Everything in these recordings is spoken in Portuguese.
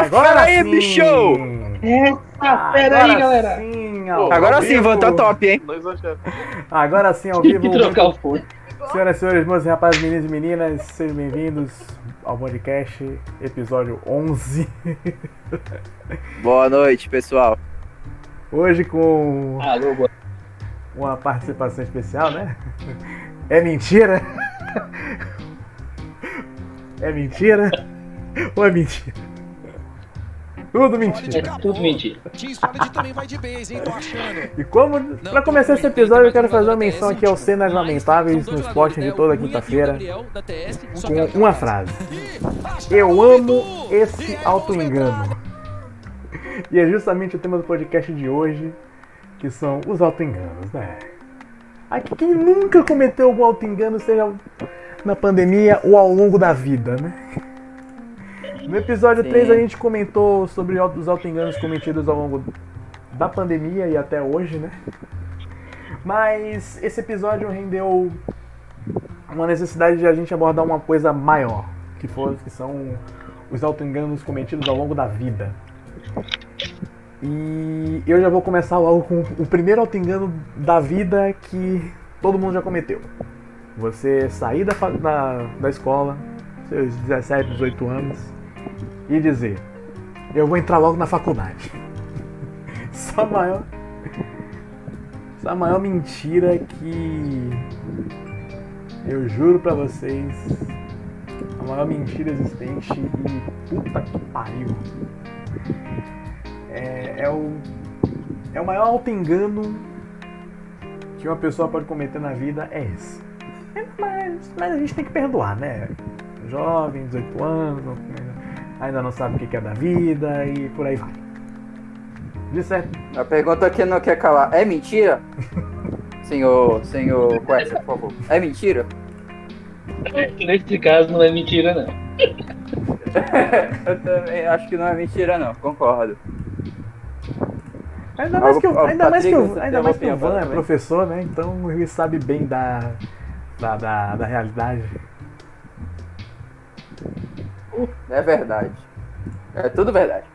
Agora aí, sim. bicho! Eita, pera aí, galera. Sim, ao Agora sim, vivo. voltou top, hein? Agora sim, ao vivo. que trocar o fone. Senhoras e senhores, meus rapazes, meninos e meninas, sejam bem-vindos ao podcast, episódio 11. Boa noite, pessoal. Hoje com Alô, boa. uma participação especial, né? É mentira? É mentira? Ou é mentira? Tudo mentira. É tudo mentira. E como, pra começar esse episódio, eu quero fazer uma menção aqui aos cenas lamentáveis no esporte de toda quinta-feira com uma frase. Eu amo esse auto-engano. E é justamente o tema do podcast de hoje, que são os auto-enganos, né? Aqui, quem nunca cometeu algum auto-engano, seja na pandemia ou ao longo da vida, né? No episódio Sim. 3 a gente comentou sobre os auto-enganos cometidos ao longo da pandemia e até hoje, né? Mas esse episódio rendeu uma necessidade de a gente abordar uma coisa maior, que, for, que são os auto-enganos cometidos ao longo da vida. E eu já vou começar logo com o primeiro auto-engano da vida que todo mundo já cometeu. Você sair da, da, da escola, seus 17, 18 anos, e dizer: Eu vou entrar logo na faculdade. Essa maior. Essa maior mentira que. Eu juro pra vocês. A maior mentira existente e puta que pariu. É, é o. É o maior auto-engano que uma pessoa pode cometer na vida é esse. É, Mas, mas a gente tem que perdoar, né? Jovem, 18 anos, ainda não sabe o que é da vida e por aí vai. De certo. A pergunta que não quer calar. É mentira? Senhor, senhor Quest, por favor. É mentira? Nesse caso não é mentira, não. Eu também acho que não é mentira, não. Concordo. Ainda mais que ó, ainda mais que você ainda mais que o Van é professor, né? Então ele sabe bem da, da, da, da realidade. É verdade. É tudo verdade.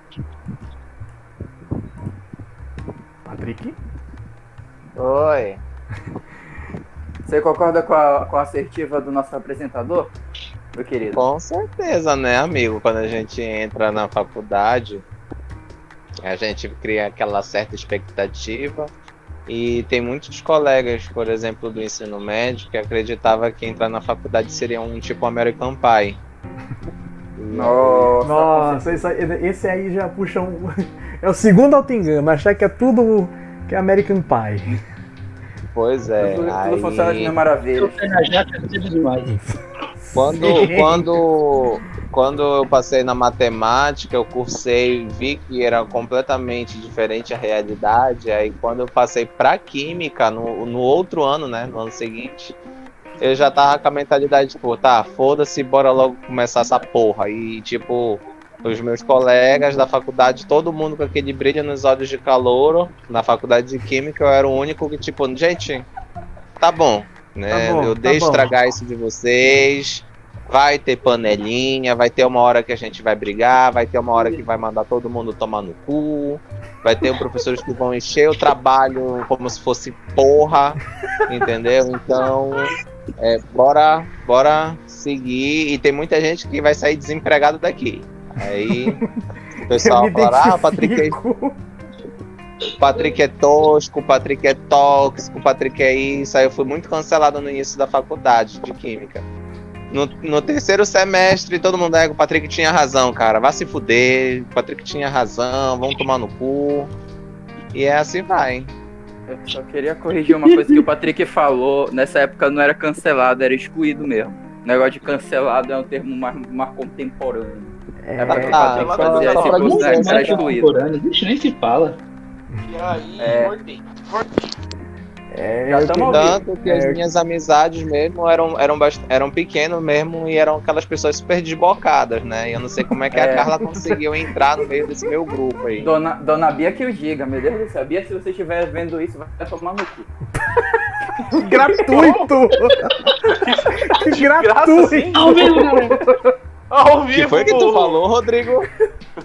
Patrick? Oi. Você concorda com a, com a assertiva do nosso apresentador, meu querido? Com certeza, né, amigo? Quando a gente entra na faculdade, a gente cria aquela certa expectativa. E tem muitos colegas, por exemplo, do ensino médio, que acreditavam que entrar na faculdade seria um tipo American Pie. Nossa, Nossa, esse aí, esse aí já puxa um. É o segundo auto-engano, achar que é tudo que é American Pie. Pois é. tudo, tudo aí- funciona de mil maravilhas. É demais. Quando, quando, quando eu passei na matemática, eu cursei, vi que era completamente diferente a realidade. Aí quando eu passei pra química, no, no outro ano, né, no ano seguinte, eu já tava com a mentalidade, tipo, tá, foda-se, bora logo começar essa porra. E, tipo, os meus colegas da faculdade, todo mundo com aquele brilho nos olhos de calor, na faculdade de química, eu era o único que, tipo, gente, tá bom, né? Tá bom, eu tá deixo bom. estragar isso de vocês. Vai ter panelinha, vai ter uma hora que a gente vai brigar, vai ter uma hora que vai mandar todo mundo tomar no cu, vai ter professores que vão encher o trabalho como se fosse porra, entendeu? Então, é, bora, bora seguir. E tem muita gente que vai sair desempregado daqui. Aí o pessoal fala, ah, o Patrick é o Patrick é tosco, o Patrick é tóxico, o Patrick é isso. Aí eu fui muito cancelado no início da faculdade de Química. No, no terceiro semestre, todo mundo é, o Patrick tinha razão, cara. Vai se fuder, o Patrick tinha razão, vamos tomar no cu. E é assim vai. Eu só queria corrigir uma coisa que o Patrick falou. Nessa época não era cancelado, era excluído mesmo. O negócio de cancelado é um termo mais, mais contemporâneo. É, É porque o tá, Patrick só- fazia só esse curso, né? Era excluído. Contemporâneo, Bicho, nem se fala. E aí, É. gordinho. É, Já Tanto que É, as minhas amizades mesmo eram, eram, eram pequenas mesmo e eram aquelas pessoas super desbocadas, né? E eu não sei como é que É. a Carla conseguiu entrar no meio desse meu grupo aí. Dona, Dona Bia que o diga, meu Deus do céu. Bia, se você estiver vendo isso, vai tomar no cu. Gratuito! assim? Gratuito! Ao vivo, galera. Ao O que vivo, foi que tu falou, Rodrigo?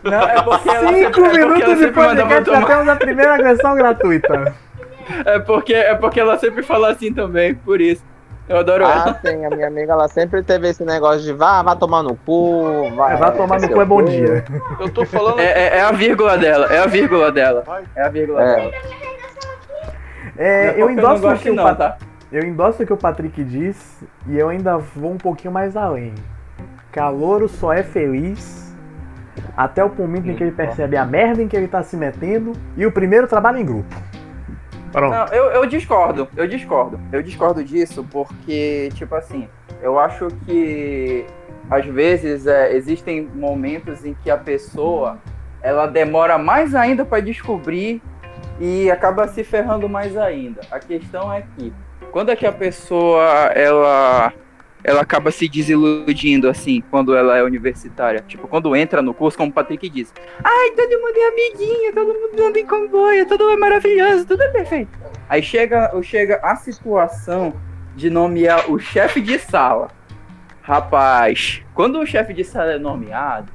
Não, é porque Cinco é porque ela minutos de podcast, já temos a primeira agressão gratuita. É porque, é porque ela sempre fala assim também, por isso. Eu adoro ela. Ah, sim, a minha amiga, ela sempre teve esse negócio de vá, vá tomar no cu, vai, É, vai tomar no cu é o bom dia. Eu tô falando. É, é- é a vírgula dela, é a vírgula dela. É a vírgula É. dela. É, eu endosso o gosto que o não, Pat- tá? Eu endosso o que o Patrick diz e eu ainda vou um pouquinho mais além. Calouro só é feliz até o momento em que ele percebe a merda em que ele tá se metendo e o primeiro trabalho em grupo. Pronto. Não, eu, eu discordo, eu discordo. Eu discordo disso porque, tipo assim, eu acho que às vezes é, existem momentos em que a pessoa ela demora mais ainda para descobrir e acaba se ferrando mais ainda. A questão é que quando é que a pessoa ela ela acaba se desiludindo assim quando ela é universitária, tipo quando entra no curso, como o Patrick disse, ai todo mundo é amiguinho, todo mundo anda em comboio, tudo é maravilhoso, tudo é perfeito. Aí chega, chega a situação de nomear o chefe de sala. Rapaz, quando o chefe de sala é nomeado,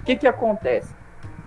o que que acontece?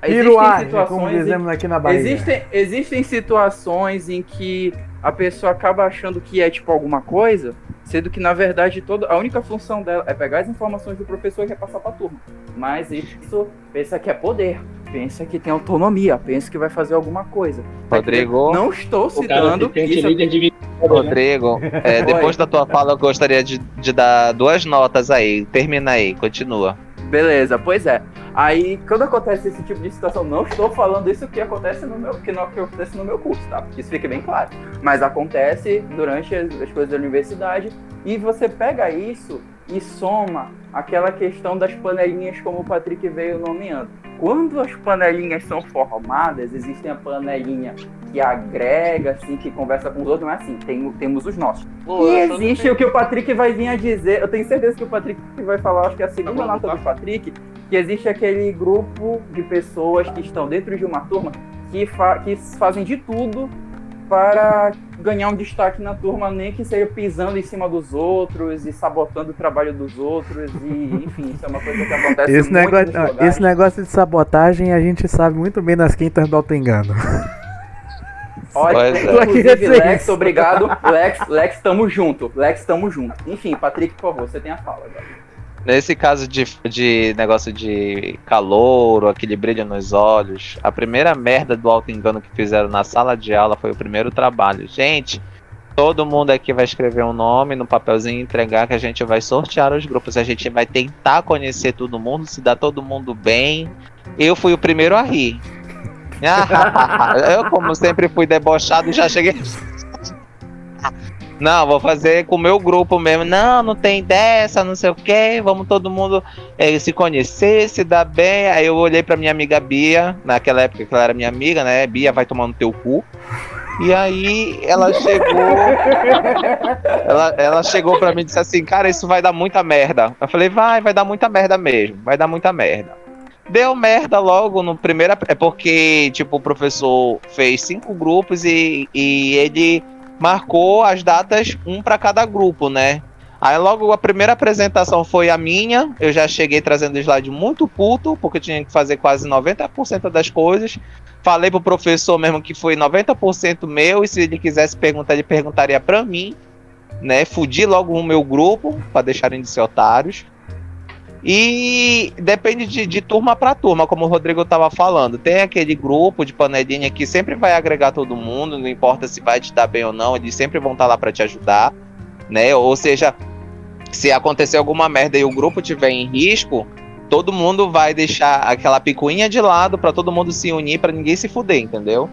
Piruagem, como em- dizemos aqui na Bahia. Existem, existem situações em que a pessoa acaba achando que é tipo alguma coisa, sendo que na verdade toda a única função dela é pegar as informações do professor e repassar para a turma. Mas isso pensa que é poder, pensa que tem autonomia, pensa que vai fazer alguma coisa. Rodrigo, Não estou citando isso. de? Rodrigo, é, depois da tua fala eu gostaria de, de dar duas notas aí. Termina aí, continua. Beleza, pois é. Aí, quando acontece esse tipo de situação, não estou falando isso que acontece no meu, que não que acontece no meu curso, tá? Isso fique bem claro. Mas acontece durante as, as coisas da universidade e você pega isso e soma aquela questão das panelinhas como o Patrick veio nomeando. Quando as panelinhas são formadas, existem a panelinha que agrega, assim, que conversa com os outros, mas assim, tem, temos os nossos. Pô, E existe o que o Patrick vai vir a dizer. Eu tenho certeza que o Patrick vai falar, acho que é a segunda Tá nota tá. do Patrick, que existe aquele grupo de pessoas que estão dentro de uma turma que, fa que fazem de tudo para ganhar um destaque na turma, nem que seja pisando em cima dos outros e sabotando o trabalho dos outros. E, enfim, isso é uma coisa que acontece Esse muito negócio, esse negócio de sabotagem a gente sabe muito bem nas quintas do Alto Engano. Olha, é. Inclusive, dizer Lex, isso. obrigado. Lex, Lex, tamo junto. Lex, tamo junto. Enfim, Patrick, por favor, você tem a fala agora. Nesse caso de, de negócio de calor, aquele brilho nos olhos, a primeira merda do alto engano que fizeram na sala de aula foi o primeiro trabalho. Gente, todo mundo aqui vai escrever um nome no papelzinho e entregar que a gente vai sortear os grupos. A gente vai tentar conhecer todo mundo, se dá todo mundo bem. Eu fui o primeiro a rir. Eu, como sempre fui debochado, já cheguei. Não, vou fazer com o meu grupo mesmo. Não, não tem dessa, não sei o que. Vamos todo mundo eh, se conhecer, se dar bem. Aí eu olhei pra minha amiga Bia, naquela época que ela era minha amiga, né? Bia vai tomar no teu cu. E aí ela chegou. ela, ela chegou pra mim e disse assim, cara, isso vai dar muita merda. Eu falei, vai, vai dar muita merda mesmo, vai dar muita merda. Deu merda logo no primeiro. É porque, tipo, o professor fez cinco grupos e, e ele marcou as datas, um para cada grupo, né? Aí logo a primeira apresentação foi a minha. Eu já cheguei trazendo slide muito puto, porque eu tinha que fazer quase 90% das coisas. Falei pro professor mesmo que foi 90% meu, e se ele quisesse perguntar, ele perguntaria pra mim, né? Fudi logo o meu grupo, para deixarem de ser otários. E depende de, de turma para turma, como o Rodrigo tava falando. Tem aquele grupo de panelinha que sempre vai agregar todo mundo, não importa se vai te dar bem ou não, eles sempre vão estar lá para te ajudar, né? Ou seja, se acontecer alguma merda e o grupo tiver em risco, todo mundo vai deixar aquela picuinha de lado para todo mundo se unir para ninguém se fuder, entendeu?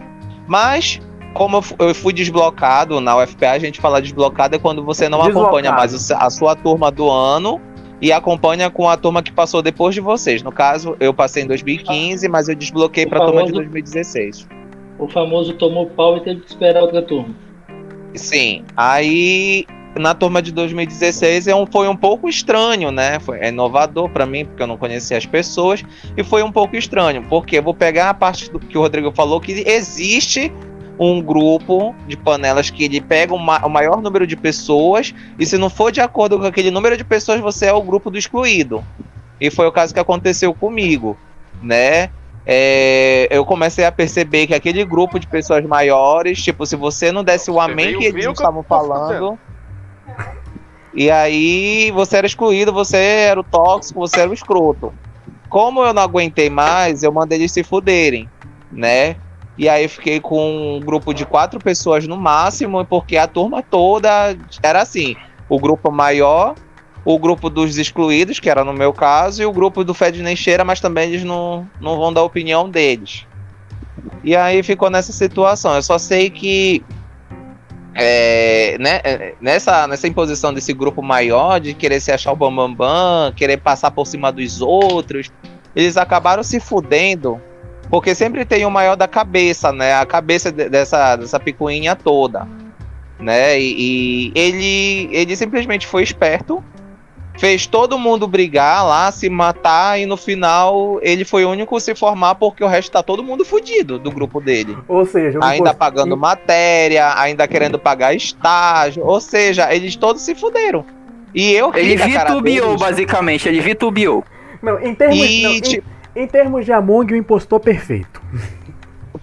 Mas como eu fu- eu fui desblocado na UFPA, a gente fala desblocado é quando você não Deslocado. acompanha mais a sua turma do ano e acompanha com a turma que passou depois de vocês. No caso, eu passei em 2015, mas eu desbloqueei para a turma de famoso- 2016. O famoso tomou pau e teve que esperar outra turma. Sim. Aí na turma de 2016 é um- foi um pouco estranho, né? Foi é inovador para mim, porque eu não conhecia as pessoas, e foi um pouco estranho, porque eu vou pegar a parte do que o Rodrigo falou, que existe um grupo de panelas que ele pega o ma- o maior número de pessoas, e se não for de acordo com aquele número de pessoas, você é o grupo do excluído. E foi o caso que aconteceu comigo, né? É, eu comecei a perceber que aquele grupo de pessoas maiores, tipo, se você não desse o amém que eles estavam falando, e aí você era excluído, você era o tóxico, você era o escroto. Como eu não aguentei mais, eu mandei eles se fuderem, né? E aí fiquei com um grupo de quatro pessoas no máximo, porque a turma toda era assim: o grupo maior, o grupo dos excluídos, que era no meu caso, e o grupo do Fed nem cheira, mas também eles não, não vão dar opinião deles. E aí ficou nessa situação. Eu só sei que é, né, é, nessa, nessa imposição desse grupo maior de querer se achar o bambambam, bam, bam, querer passar por cima dos outros, eles acabaram se fudendo, porque sempre tem o maior da cabeça, né? A cabeça de- dessa, dessa picuinha toda, né? E, e ele, ele simplesmente foi esperto, fez todo mundo brigar lá, se matar, e no final ele foi o único a se formar porque o resto tá todo mundo fudido do grupo dele Ou seja, ainda pagando matéria, ainda querendo pagar estágio, ou seja, eles todos se fuderam. E eu Ele deles. basicamente. Ele vitubeou. Não, em termos, E, não, em- tipo, em, termos de Among, o impostor perfeito.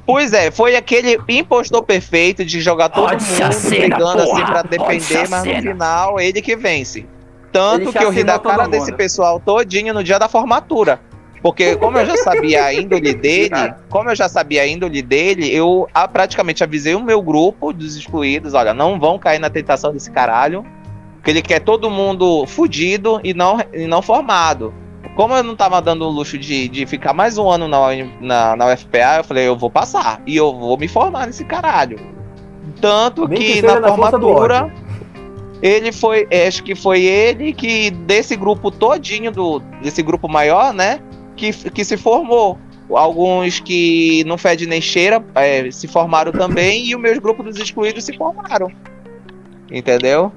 Pois é, foi aquele impostor perfeito de jogar todo a mundo cena, brigando assim pra defender, mas no final ele que vence. Tanto Ele que eu ri da cara mundo. desse pessoal todinho no dia da formatura. Porque como eu já sabia a índole dele, como eu já sabia a índole dele, eu ah, praticamente avisei o meu grupo dos excluídos, olha, não vão cair na tentação desse caralho, que ele quer todo mundo fudido e não, e não formado. Como eu não tava dando o luxo de, de ficar mais um ano na, na, na UFPA, eu falei, eu vou passar. E eu vou me formar nesse caralho. Tanto Nem que que, na na formatura, ele foi, acho que foi ele que, desse grupo todinho, do, desse grupo maior, né, que, que se formou. Alguns que não fede nem cheira é, se formaram também, e o meu grupo dos excluídos se formaram. Entendeu?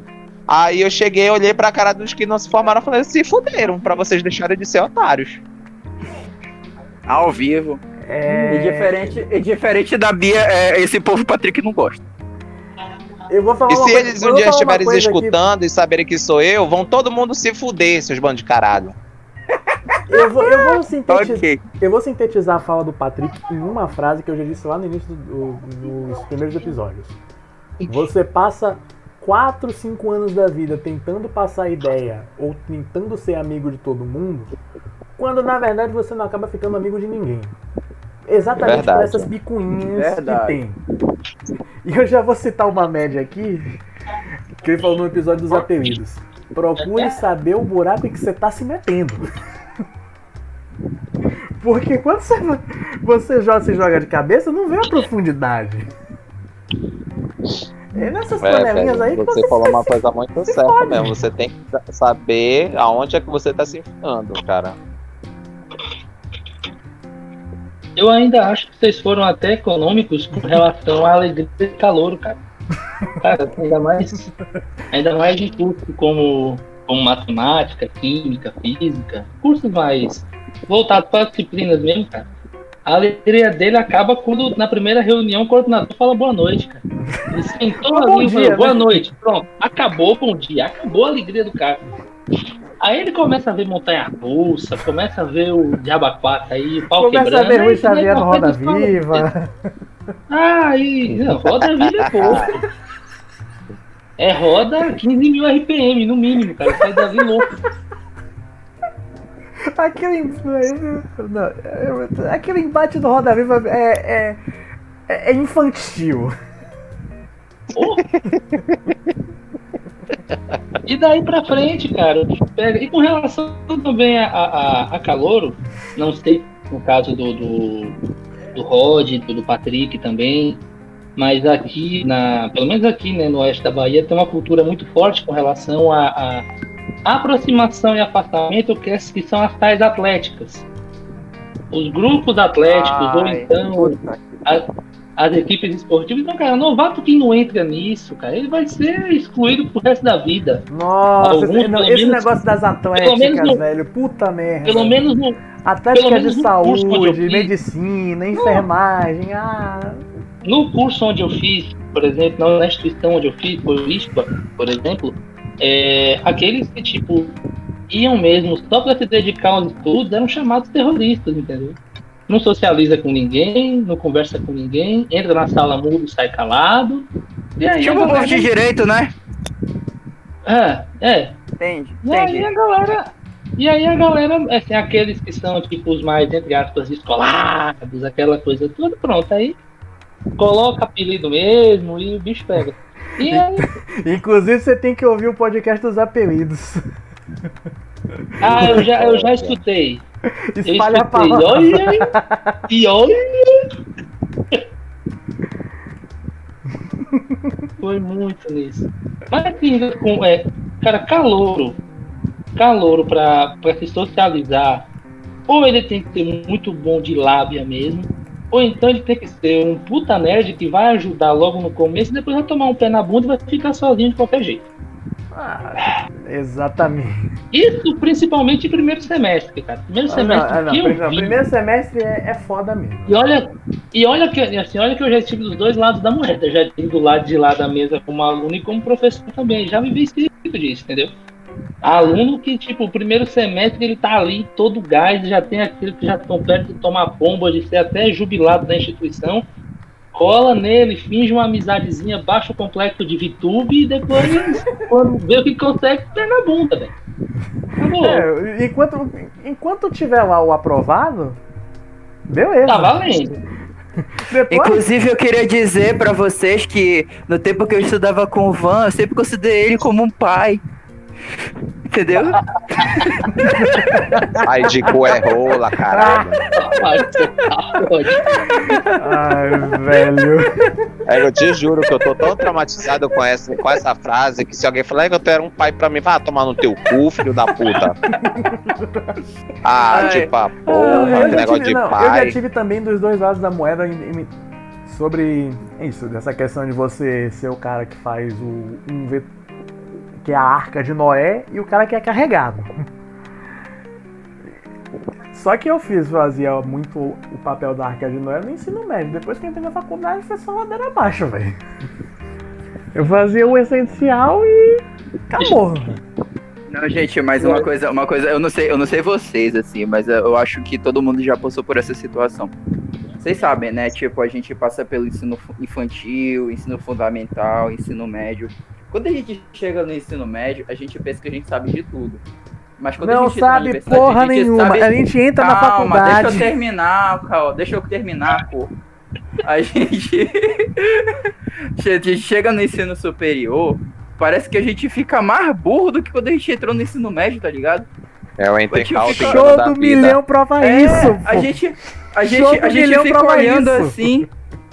Aí eu cheguei, olhei pra cara dos que não se formaram e falei, se fuderam, pra vocês deixarem de ser otários. Ao vivo. É, E diferente, e diferente da Bia, é, esse povo Patrick não gosta. Eu vou falar E uma se coisa- eles um dia estiverem coisa aqui. escutando e saberem que sou eu, vão todo mundo se fuder, seus bandos de caralho. Eu vou, eu, vou sintetizar, Ok. eu vou sintetizar a fala do Patrick em uma frase que eu já disse lá no início do- do- dos primeiros episódios. Você passa 4, 5 anos da vida tentando passar a ideia ou tentando ser amigo de todo mundo, quando na verdade você não acaba ficando amigo de ninguém. Exatamente por Verdade. essas bicuinhas Verdade. que tem. E eu já vou citar uma média aqui, que ele falou no episódio dos apelidos. Procure saber o buraco em que você tá se metendo. Porque quando você, você joga, se joga de cabeça, não vê a profundidade. Nessas É, panelinhas aí que você você falou uma coisa muito certa mesmo. Você tem que sa- saber aonde é que você tá se enfiando, cara. Eu ainda acho que vocês foram até econômicos com relação à alegria e calor, cara. Cara, ainda mais, ainda mais em cursos como, como matemática, química, física, cursos mais voltados para as disciplinas mesmo, cara. A alegria dele acaba quando, na primeira reunião, o coordenador fala boa noite, cara. Ele sentou ali e falou, boa né? noite. Pronto, acabou bom dia, acabou a alegria do cara. Aí ele começa a ver montanha russa, começa a ver o Diabaquata aí, o pau Começa quebrando. a ver Rui Xavier correr Roda. Viva. Ah, aí, Roda Viva é pouco. É roda 15 mil RPM, no mínimo, cara. Sai Davi louco. Aquele, não, é- aquele embate do Roda Viva é, é, é infantil. Porra. E daí pra frente, cara, pega. E com relação também a, a, a Calouro, não sei no caso do, do, do Rod, do, do Patrick também, mas aqui, na, pelo menos aqui né, no oeste da Bahia, tem uma cultura muito forte com relação a, a aproximação e afastamento, que, é- que são as tais atléticas. Os grupos atléticos, ou Ai, então puta que- a- as equipes esportivas. Então, cara, novato que não entra nisso, cara, ele vai ser excluído pro resto da vida. Nossa, Alguns, esse, menos- negócio das atléticas, no- velho, puta merda. Pelo menos no, Atlética de saúde, medicina, enfermagem, ah. no curso onde eu fiz, por exemplo, na instituição onde eu fiz, por ISPA, por exemplo, é, aqueles que, tipo, iam mesmo só para se dedicar aos estudos, eram chamados terroristas, entendeu? Não socializa com ninguém, não conversa com ninguém, entra na sala mudo, sai calado. E aí, Tipo um povo de direito, né? É, é. Entende? E aí Entendi. a galera. E aí a galera, assim, aqueles que são tipo os mais, entre aspas, descolados, aquela coisa toda, pronto, aí coloca apelido mesmo e o bicho pega. E aí, Inclusive, você tem que ouvir o podcast dos apelidos. ah, eu já, eu já escutei. Eu Espalha a palavra. Olha e olha. Foi muito nisso. Mas assim, com, é, cara, calouro. Calouro pra, pra se socializar. Ou ele tem que ser muito bom de lábia mesmo. Ou então ele tem que ser um puta nerd que vai ajudar logo no começo e depois vai tomar um pé na bunda e vai ficar sozinho de qualquer jeito. Ah, exatamente. Isso principalmente em primeiro semestre, cara. Primeiro Ah, não, semestre ah, não, que eu não, vi. primeiro semestre é, é foda mesmo. E olha, e olha que assim, olha que eu já estive dos dois lados da moeda. Eu já estive do lado de lá da mesa como aluno e como professor também. Já vivi muito disso, entendeu? Aluno que, tipo, o primeiro semestre ele tá ali todo gás, já tem aquele que já estão perto de tomar bomba, de ser até jubilado da instituição. Cola nele, finge uma amizadezinha, baixa o complexo de VTube e depois, quando vê o que consegue, pé na bunda, velho. É, enquanto, enquanto tiver lá o aprovado, beleza. Tá valendo. Depois, Inclusive, eu queria dizer pra vocês que no tempo que eu estudava com o Van, eu sempre considerei ele como um pai. Entendeu? Ai, de cu é rola, caralho. Ai, velho. É, eu te juro que eu tô tão traumatizado com essa, com essa frase que se alguém falar "É que tu era um pai pra mim, vá tomar no teu cu, filho da puta. Ah, Ai. tipo, a eu, porra, que negócio tive, de não, eu já pai. tive também dos dois lados da moeda em- em- sobre isso, dessa questão de você ser o cara que faz o um ve- que é a arca de Noé e o cara que é carregado. Só que eu fiz, fazia muito o papel da arca de Noé no ensino médio. Depois que entrei na faculdade foi só ladeira abaixo, velho. Eu fazia o essencial e acabou. Não, gente, mas uma coisa, uma coisa, eu não sei, eu não sei vocês, assim, mas eu acho que todo mundo já passou por essa situação. Vocês sabem, né? Tipo, a gente passa pelo ensino infantil, ensino fundamental, ensino médio. Quando a gente chega no ensino médio, a gente pensa que a gente sabe de tudo. Mas quando a Não gente entra na sabe universidade, porra a gente nenhuma. sabe- A gente entra na Calma, faculdade. deixa eu terminar, calma, deixa eu terminar, pô. A gente... a gente chega no ensino superior, parece que a gente fica mais burro do que quando a gente entrou no ensino médio, tá ligado? É o entre Tipo, fica- Show do milhão prova É, isso. a pô. gente, a gente, a gente fica olhando isso. assim.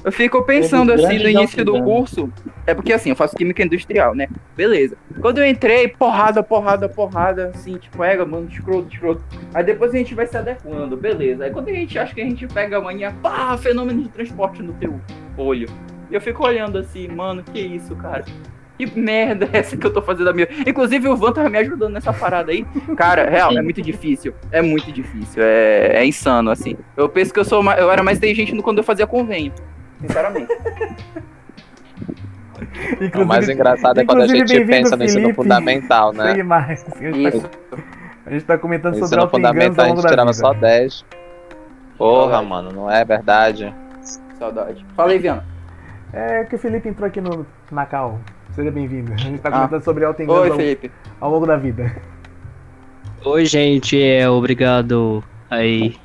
Eu fico pensando Teve assim no início do curso. É porque assim, eu faço química industrial, né? Beleza. Quando eu entrei, porrada, porrada, porrada, assim, tipo, pega, mano, escroto, escroto. Aí depois a gente vai se adequando, beleza. Aí quando a gente acha que a gente pega amanhã, pá, fenômeno de transporte no teu olho. E eu fico olhando assim, mano, que isso, cara? Que merda é essa que eu tô fazendo a minha. Inclusive o Van tava me ajudando nessa parada aí. Cara, real, é muito difícil. É muito difícil. É, é insano, assim. Eu penso que eu sou ma- eu era mais inteligente quando eu fazia convênio. Sinceramente. O mais engraçado é quando a inclusive, gente pensa no ensino fundamental, né? Segue mais. A gente, Isso. tá, a gente tá comentando No sobre ensino auto-enganos fundamental ao a longo gente da tirava vida. só 10. Porra, Saudade. mano, não é verdade? Saudade. Fala aí, Viana. É que o Felipe entrou aqui no Nacal. Seja bem-vindo. A gente tá Ah. comentando sobre auto-enganos Oi, ao, Felipe. ao longo da vida. Oi, gente, é obrigado aí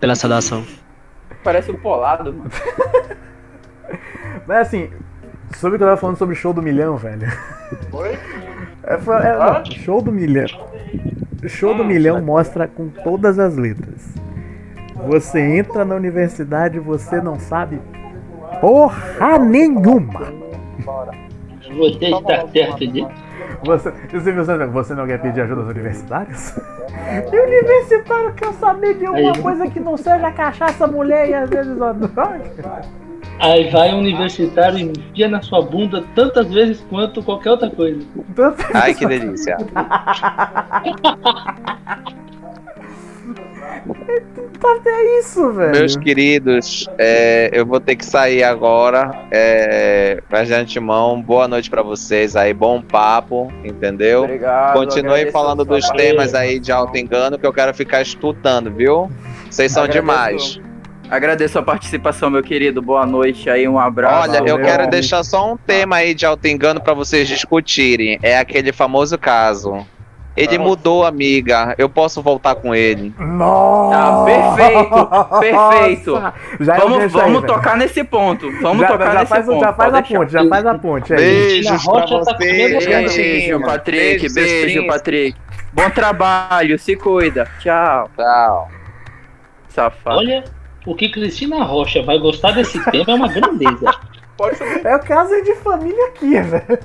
pela saudação. Parece um polado, mano. Mas assim, sobre o que eu tava falando sobre show do milhão, velho. Oi? É, foi- é, não, show do milhão. Show do milhão mostra com todas as letras. Você entra na universidade, você não sabe porra nenhuma. Você está certo disso? Você, você, você, não quer pedir ajuda aos universitários? E universitário quer saber de alguma coisa que não seja cachaça, mulher e às vezes a droga? Aí vai um universitário e enfia na sua bunda tantas vezes quanto qualquer outra coisa. Tanto Ai, que delícia. tá até isso, velho. Meus queridos, é, eu vou ter que sair agora. É, mas de antemão, boa noite pra vocês aí, bom papo, entendeu? Obrigado. Continuem falando dos temas aí de alto engano que eu quero ficar estudando, viu? Vocês são Agradeço. demais. Agradeço a participação, meu querido. Boa noite aí, um abraço. Olha, eu quero deixar só um tema aí de alto engano pra vocês discutirem. É aquele famoso caso. Ele Ah. mudou, amiga. Eu posso voltar com ele. Nossa! Ah, perfeito, perfeito. Já é Vamos, desse aí, vamos velho. tocar nesse ponto. Vamos já, tocar já nesse faz, ponto. Já faz pode a deixar. ponte, já faz a ponte. aí. Beijos pra Rocha tá Beijo, Patrick. Beijo, Beijo. Patrick. Bom trabalho, se cuida. Tchau, Tchau. safado. Olha, o que Cristina Rocha vai gostar desse tema é uma grandeza. É o caso de família aqui, velho.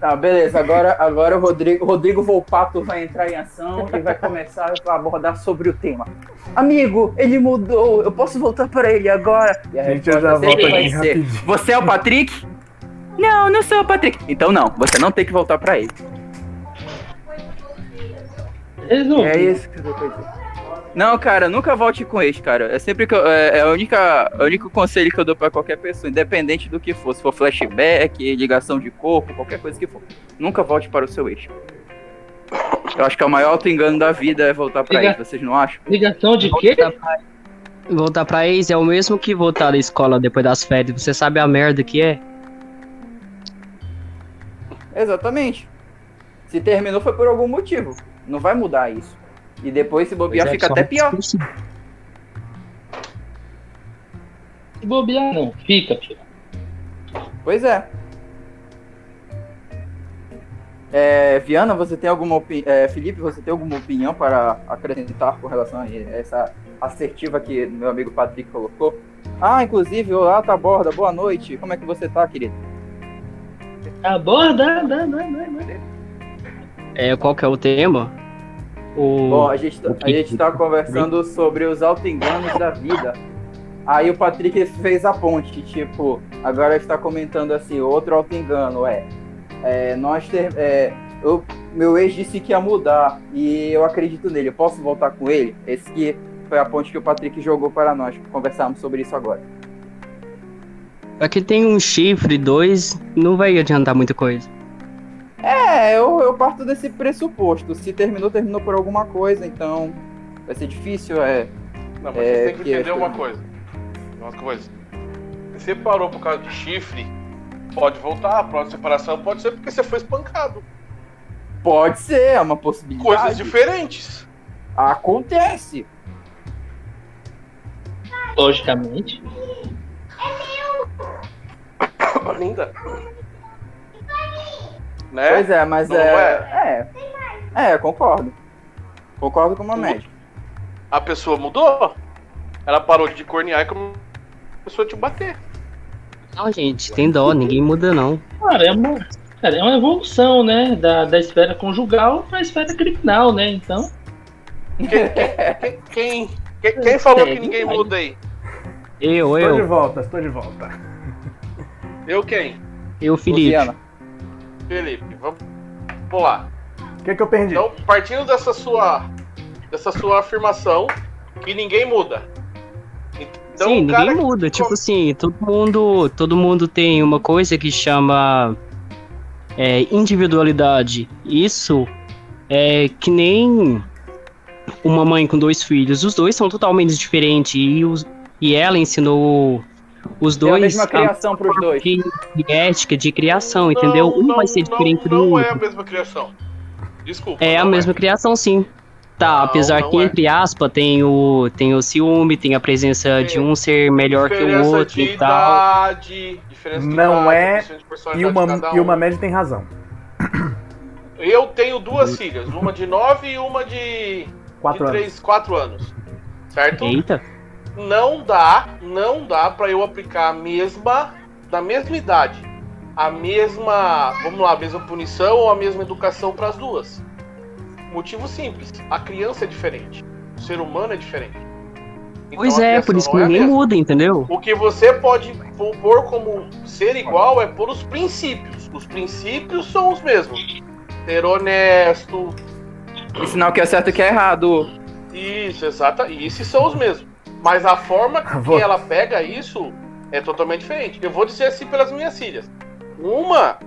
Tá, beleza. Agora, agora o Rodrigo, Rodrigo Volpato vai entrar em ação e vai começar a abordar sobre o tema. Amigo, ele mudou. Eu posso voltar para ele agora? E a Gente, eu já volto vai aqui rapidinho. Você é o Patrick? Não, não sou o Patrick. Então não, você não tem que voltar para ele. É isso que eu tô dizendo. Não, cara, nunca volte com ex, cara. É sempre que eu, é, é a única, o único conselho que eu dou pra qualquer pessoa, independente do que for. Se for flashback, ligação de corpo, qualquer coisa que for. Nunca volte para o seu ex. Eu acho que é o maior auto-engano da vida é voltar pra Liga- ex, vocês não acham? Ligação de quê? Voltar pra, voltar pra ex é o mesmo que voltar da escola depois das férias. Você sabe a merda que é? Exatamente. Se terminou foi por algum motivo. Não vai mudar isso. E depois se bobear é, fica até pior. Se bobear, não. Fica, filho. Pois é. É, Viana, você tem alguma opinião. Felipe, você tem alguma opinião para acrescentar com relação a essa assertiva que meu amigo Patrick colocou? Ah, inclusive, olá, tá borda, boa noite. Como é que você tá, querido? Aborda, dá, dá, dá, dá. É, qual que é o tema? O... Bom, a gente, tá- a gente tá conversando sobre os auto-enganos da vida. Aí o Patrick fez a ponte, tipo, agora está comentando assim, outro auto-engano é, é nós ter, é, eu, meu ex disse que ia mudar e eu acredito nele, eu posso voltar com ele? Esse que foi a ponte que o Patrick jogou para nós, conversarmos sobre isso agora. Aqui tem um chifre, dois, não vai adiantar muita coisa. É, eu, eu parto desse pressuposto, se terminou, terminou por alguma coisa, então vai ser difícil, é... Não, mas É, você tem que que entender é- uma coisa. Uma coisa. Se você parou por causa de chifre, pode voltar. A próxima separação pode ser porque você foi espancado. Pode ser, é uma possibilidade. Coisas diferentes. Acontece. Logicamente. Linda. Né? Pois é, mas Não é, é. É, concordo. Concordo com uma médica. A pessoa mudou. Ela parou de cornear e começou a te bater. Não, gente, tem dó, ninguém muda não. Cara, é uma, cara, é uma evolução, né? Da, da esfera conjugal pra esfera criminal, né? Então. Quem, quem, quem, quem, quem falou que ninguém muda aí? Eu, Estou de eu, volta, estou de volta. Eu quem? eu, Felipe. Luciana. Felipe. Vamos, vamos lá. O que, que eu perdi? Então, partindo dessa sua, dessa sua afirmação que ninguém muda. Então, Sim, ninguém que- muda. Tipo assim, todo mundo, todo mundo tem uma coisa que chama é, individualidade. Isso é que nem uma mãe com dois filhos. Os dois são totalmente diferentes. E, os, e ela ensinou os Tem a dois mesma criação pros dois. de, de ética, de criação, entendeu? Não, um não, vai ser não, diferente do Não outro. é a mesma criação. Desculpa. É a não mesma criação, sim. Tá, Não, apesar não que, é. entre aspas, tem o, tem o ciúme, tem a presença de um ser melhor que o outro de e tal. idade, diferença de Não idade, é, diferença de E personalidade uma, de cada e uma um. média tem razão. Eu tenho duas filhas, uma de 9 e uma de, Quatro de anos. 3, 4 anos. Certo? Eita, não dá, não dá para eu aplicar a mesma, da mesma idade, a mesma, vamos lá, a mesma punição ou a mesma educação para as duas. Motivo simples, a criança é diferente, o ser humano é diferente. Então, pois é, por isso que é ninguém mesma. muda, entendeu? O que você pode pôr como ser igual é por os princípios. Os princípios são os mesmos. Ser honesto, E sinal que é certo e que é errado. isso, exata, e esses são os mesmos. Mas a forma que Vou- ela pega isso é totalmente diferente. Eu vou dizer assim pelas minhas filhas. Uma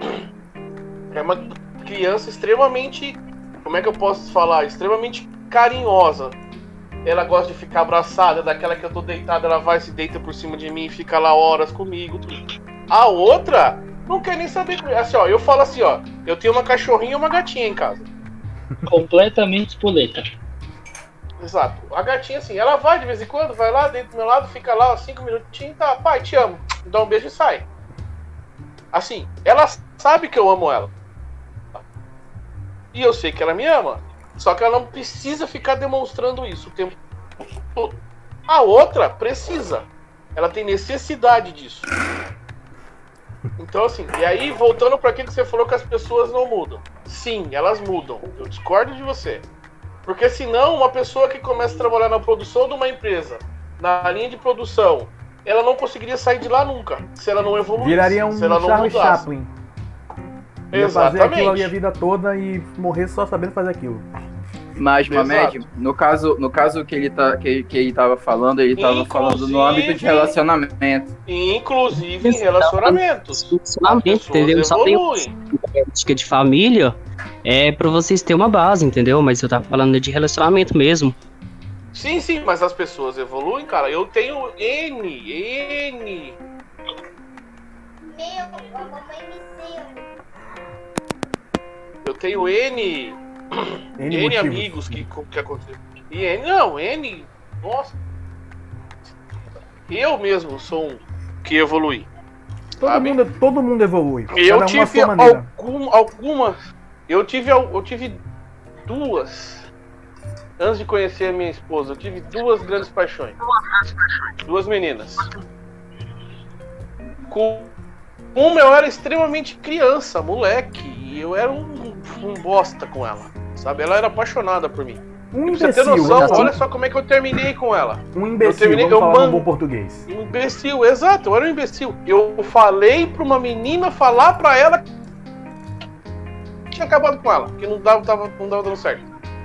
é uma criança extremamente, como é que eu posso falar? Extremamente carinhosa. Ela gosta de ficar abraçada, daquela que eu tô deitada, ela vai se deita por cima de mim, fica lá horas comigo. Tudo. A outra não quer nem saber. Assim, ó, eu falo assim, ó, eu tenho uma cachorrinha e uma gatinha em casa. Completamente espoleta. Exato. A gatinha, assim, ela vai de vez em quando, vai lá dentro do meu lado, fica lá cinco minutinhos, tá, pai, te amo. Dá um beijo e sai. Assim, ela sabe que eu amo ela. E eu sei que ela me ama. Só que ela não precisa ficar demonstrando isso o tempo todo. A outra precisa. Ela tem necessidade disso. Então, assim, e aí, voltando para aquilo que você falou que as pessoas não mudam. Sim, elas mudam. Eu discordo de você. Porque senão, uma pessoa que começa a trabalhar na produção de uma empresa, na linha de produção, ela não conseguiria sair de lá nunca. Se ela não evoluísse. Viraria um se ela não Charles mudasse. Chaplin. Ia fazer aquilo ali a Exatamente. vida toda e morrer só sabendo fazer aquilo. Mas. Mamed, no caso, no caso que ele tá, que, que ele tava falando, ele tava falando no âmbito de relacionamento. E, Inclusive em relacionamentos. Relacionamento, entendeu? Só tem política de família é pra vocês terem uma base, entendeu? Mas eu tava falando de relacionamento mesmo. Sim, sim, mas as pessoas evoluem, cara. Eu tenho N, N. Meu, a mamãe me deu. Eu tenho N, N, N, amigos que, que aconteceu. E N, não, N. Nossa. Eu mesmo sou um que evolui. Todo sabe? mundo, todo mundo evolui. Eu um tive algum, algumas. Eu tive, eu tive duas. Antes de conhecer a minha esposa, eu tive duas grandes paixões. Duas meninas. Com uma eu era extremamente criança, moleque, e eu era um, um bosta com ela. Sabe? Ela era apaixonada por mim. Um Pra você ter imbecil, noção, assim, olha só como é que eu terminei com ela. um imbecil, terminei- vamos eu falar man- no bom português. Imbecil, exato, eu era um imbecil. Eu falei pra uma menina falar pra ela que tinha acabado com ela, que não dava, tava, não dava dando certo.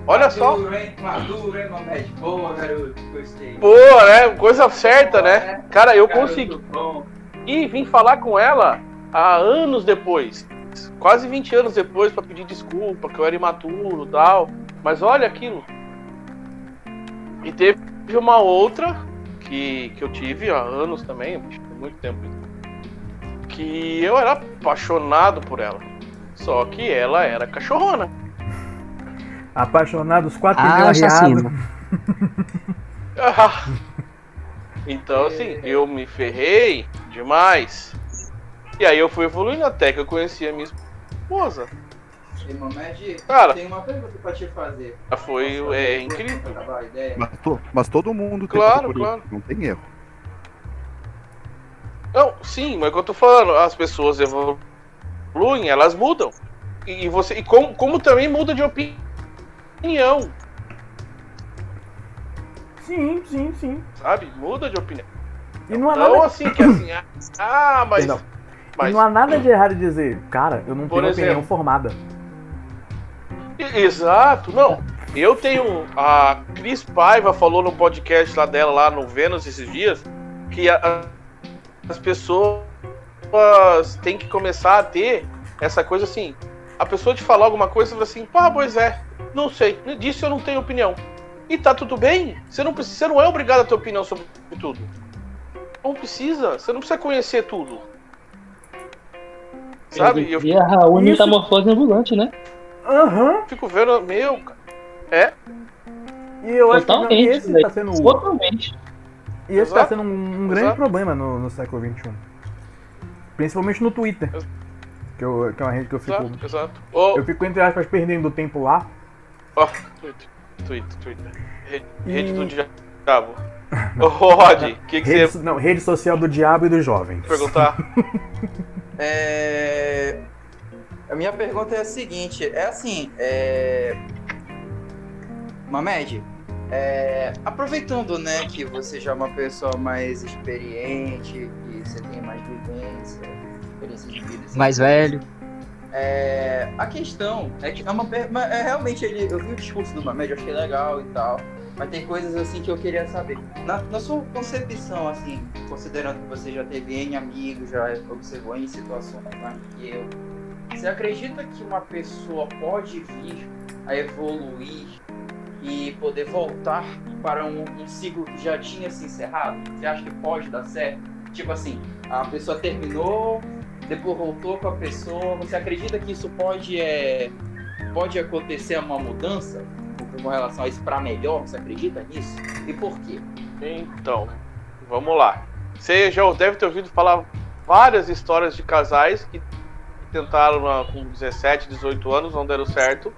Olha só. Maduro, hein, Mamed? Boa, garoto. Gostei. Pô, né? Coisa certa, né? Cara, eu consegui e vim falar com ela há anos depois. Quase 20 anos depois pra pedir desculpa, que eu era imaturo e tal. Mas olha aquilo. E teve uma outra que, que eu tive há anos também, muito tempo. Que eu era apaixonado por ela. Só que ela era cachorrona. Apaixonados, quatro Ah, mil assassino. arriados. Ah. Então, assim, eu me ferrei demais. E aí eu fui evoluindo até que eu conheci a minha esposa. E, Cara. tem uma pergunta pra te fazer. Foi é, incrível. Mas, to- mas todo mundo tem Claro, claro. isso. Não tem erro. Não, sim, mas é o que eu tô falando, as pessoas evoluem, elas mudam. E e você. E como, como também muda de opinião, Sim, sim, sim. sabe? Muda de opinião. E não há Não nada, assim que assim, ah, ah, mas. Mas não há nada de errado em dizer, cara, eu não Por tenho opinião exemplo. formada. E- Exato, não. Eu tenho. A Cris Paiva falou no podcast lá dela, lá no Vênus, esses dias, que a- as pessoas têm que começar a ter essa coisa assim. A pessoa te falar alguma coisa e fala assim, pá, pois é, não sei, disso eu não tenho opinião. E tá tudo bem, você não, precisa, você não é obrigado a ter opinião sobre tudo. Não precisa, você não precisa conhecer tudo. Sabe? Eu E a Raul Isso- metamorfose ambulante, né? Aham. fico vendo, meu, cara. E eu acho que Totalmente, esse velho. tá sendo, Totalmente. e esse tá Exato. sendo um, um grande problema no, no século XXI. Principalmente no Twitter. Que, eu, que é uma rede que eu fico. Exato, exato. Ô, Eu fico, entre aspas, perdendo tempo lá. ó, Twitter, Twitter, Twitter. Rede, E- rede do diabo. Ô, Rod, o que, que você Rede, não, rede social do diabo e dos jovens. perguntar? É, A minha pergunta é a seguinte, é assim, é... Mamed, é, aproveitando, né, que você já é uma pessoa mais experiente, que você tem mais vivência, experiência de vida. assim, Mais velho. É, a questão é que é uma é realmente ele, eu vi o discurso do Mamed, eu achei legal e tal. Mas tem coisas assim que eu queria saber. Na, na sua concepção, assim, considerando que você já teve N amigos, já observou em situações mais que eu, você acredita que uma pessoa pode vir a evoluir e poder voltar para um, um ciclo que já tinha se encerrado? Você acha que pode dar certo? Tipo assim, a pessoa terminou, depois voltou com a pessoa. Você acredita que isso pode, é, pode acontecer uma mudança com relação a isso para melhor? Você acredita nisso? E por quê? Então, vamos lá. Você já deve ter ouvido falar várias histórias de casais que tentaram ah, com 17, 18 anos, não deram certo.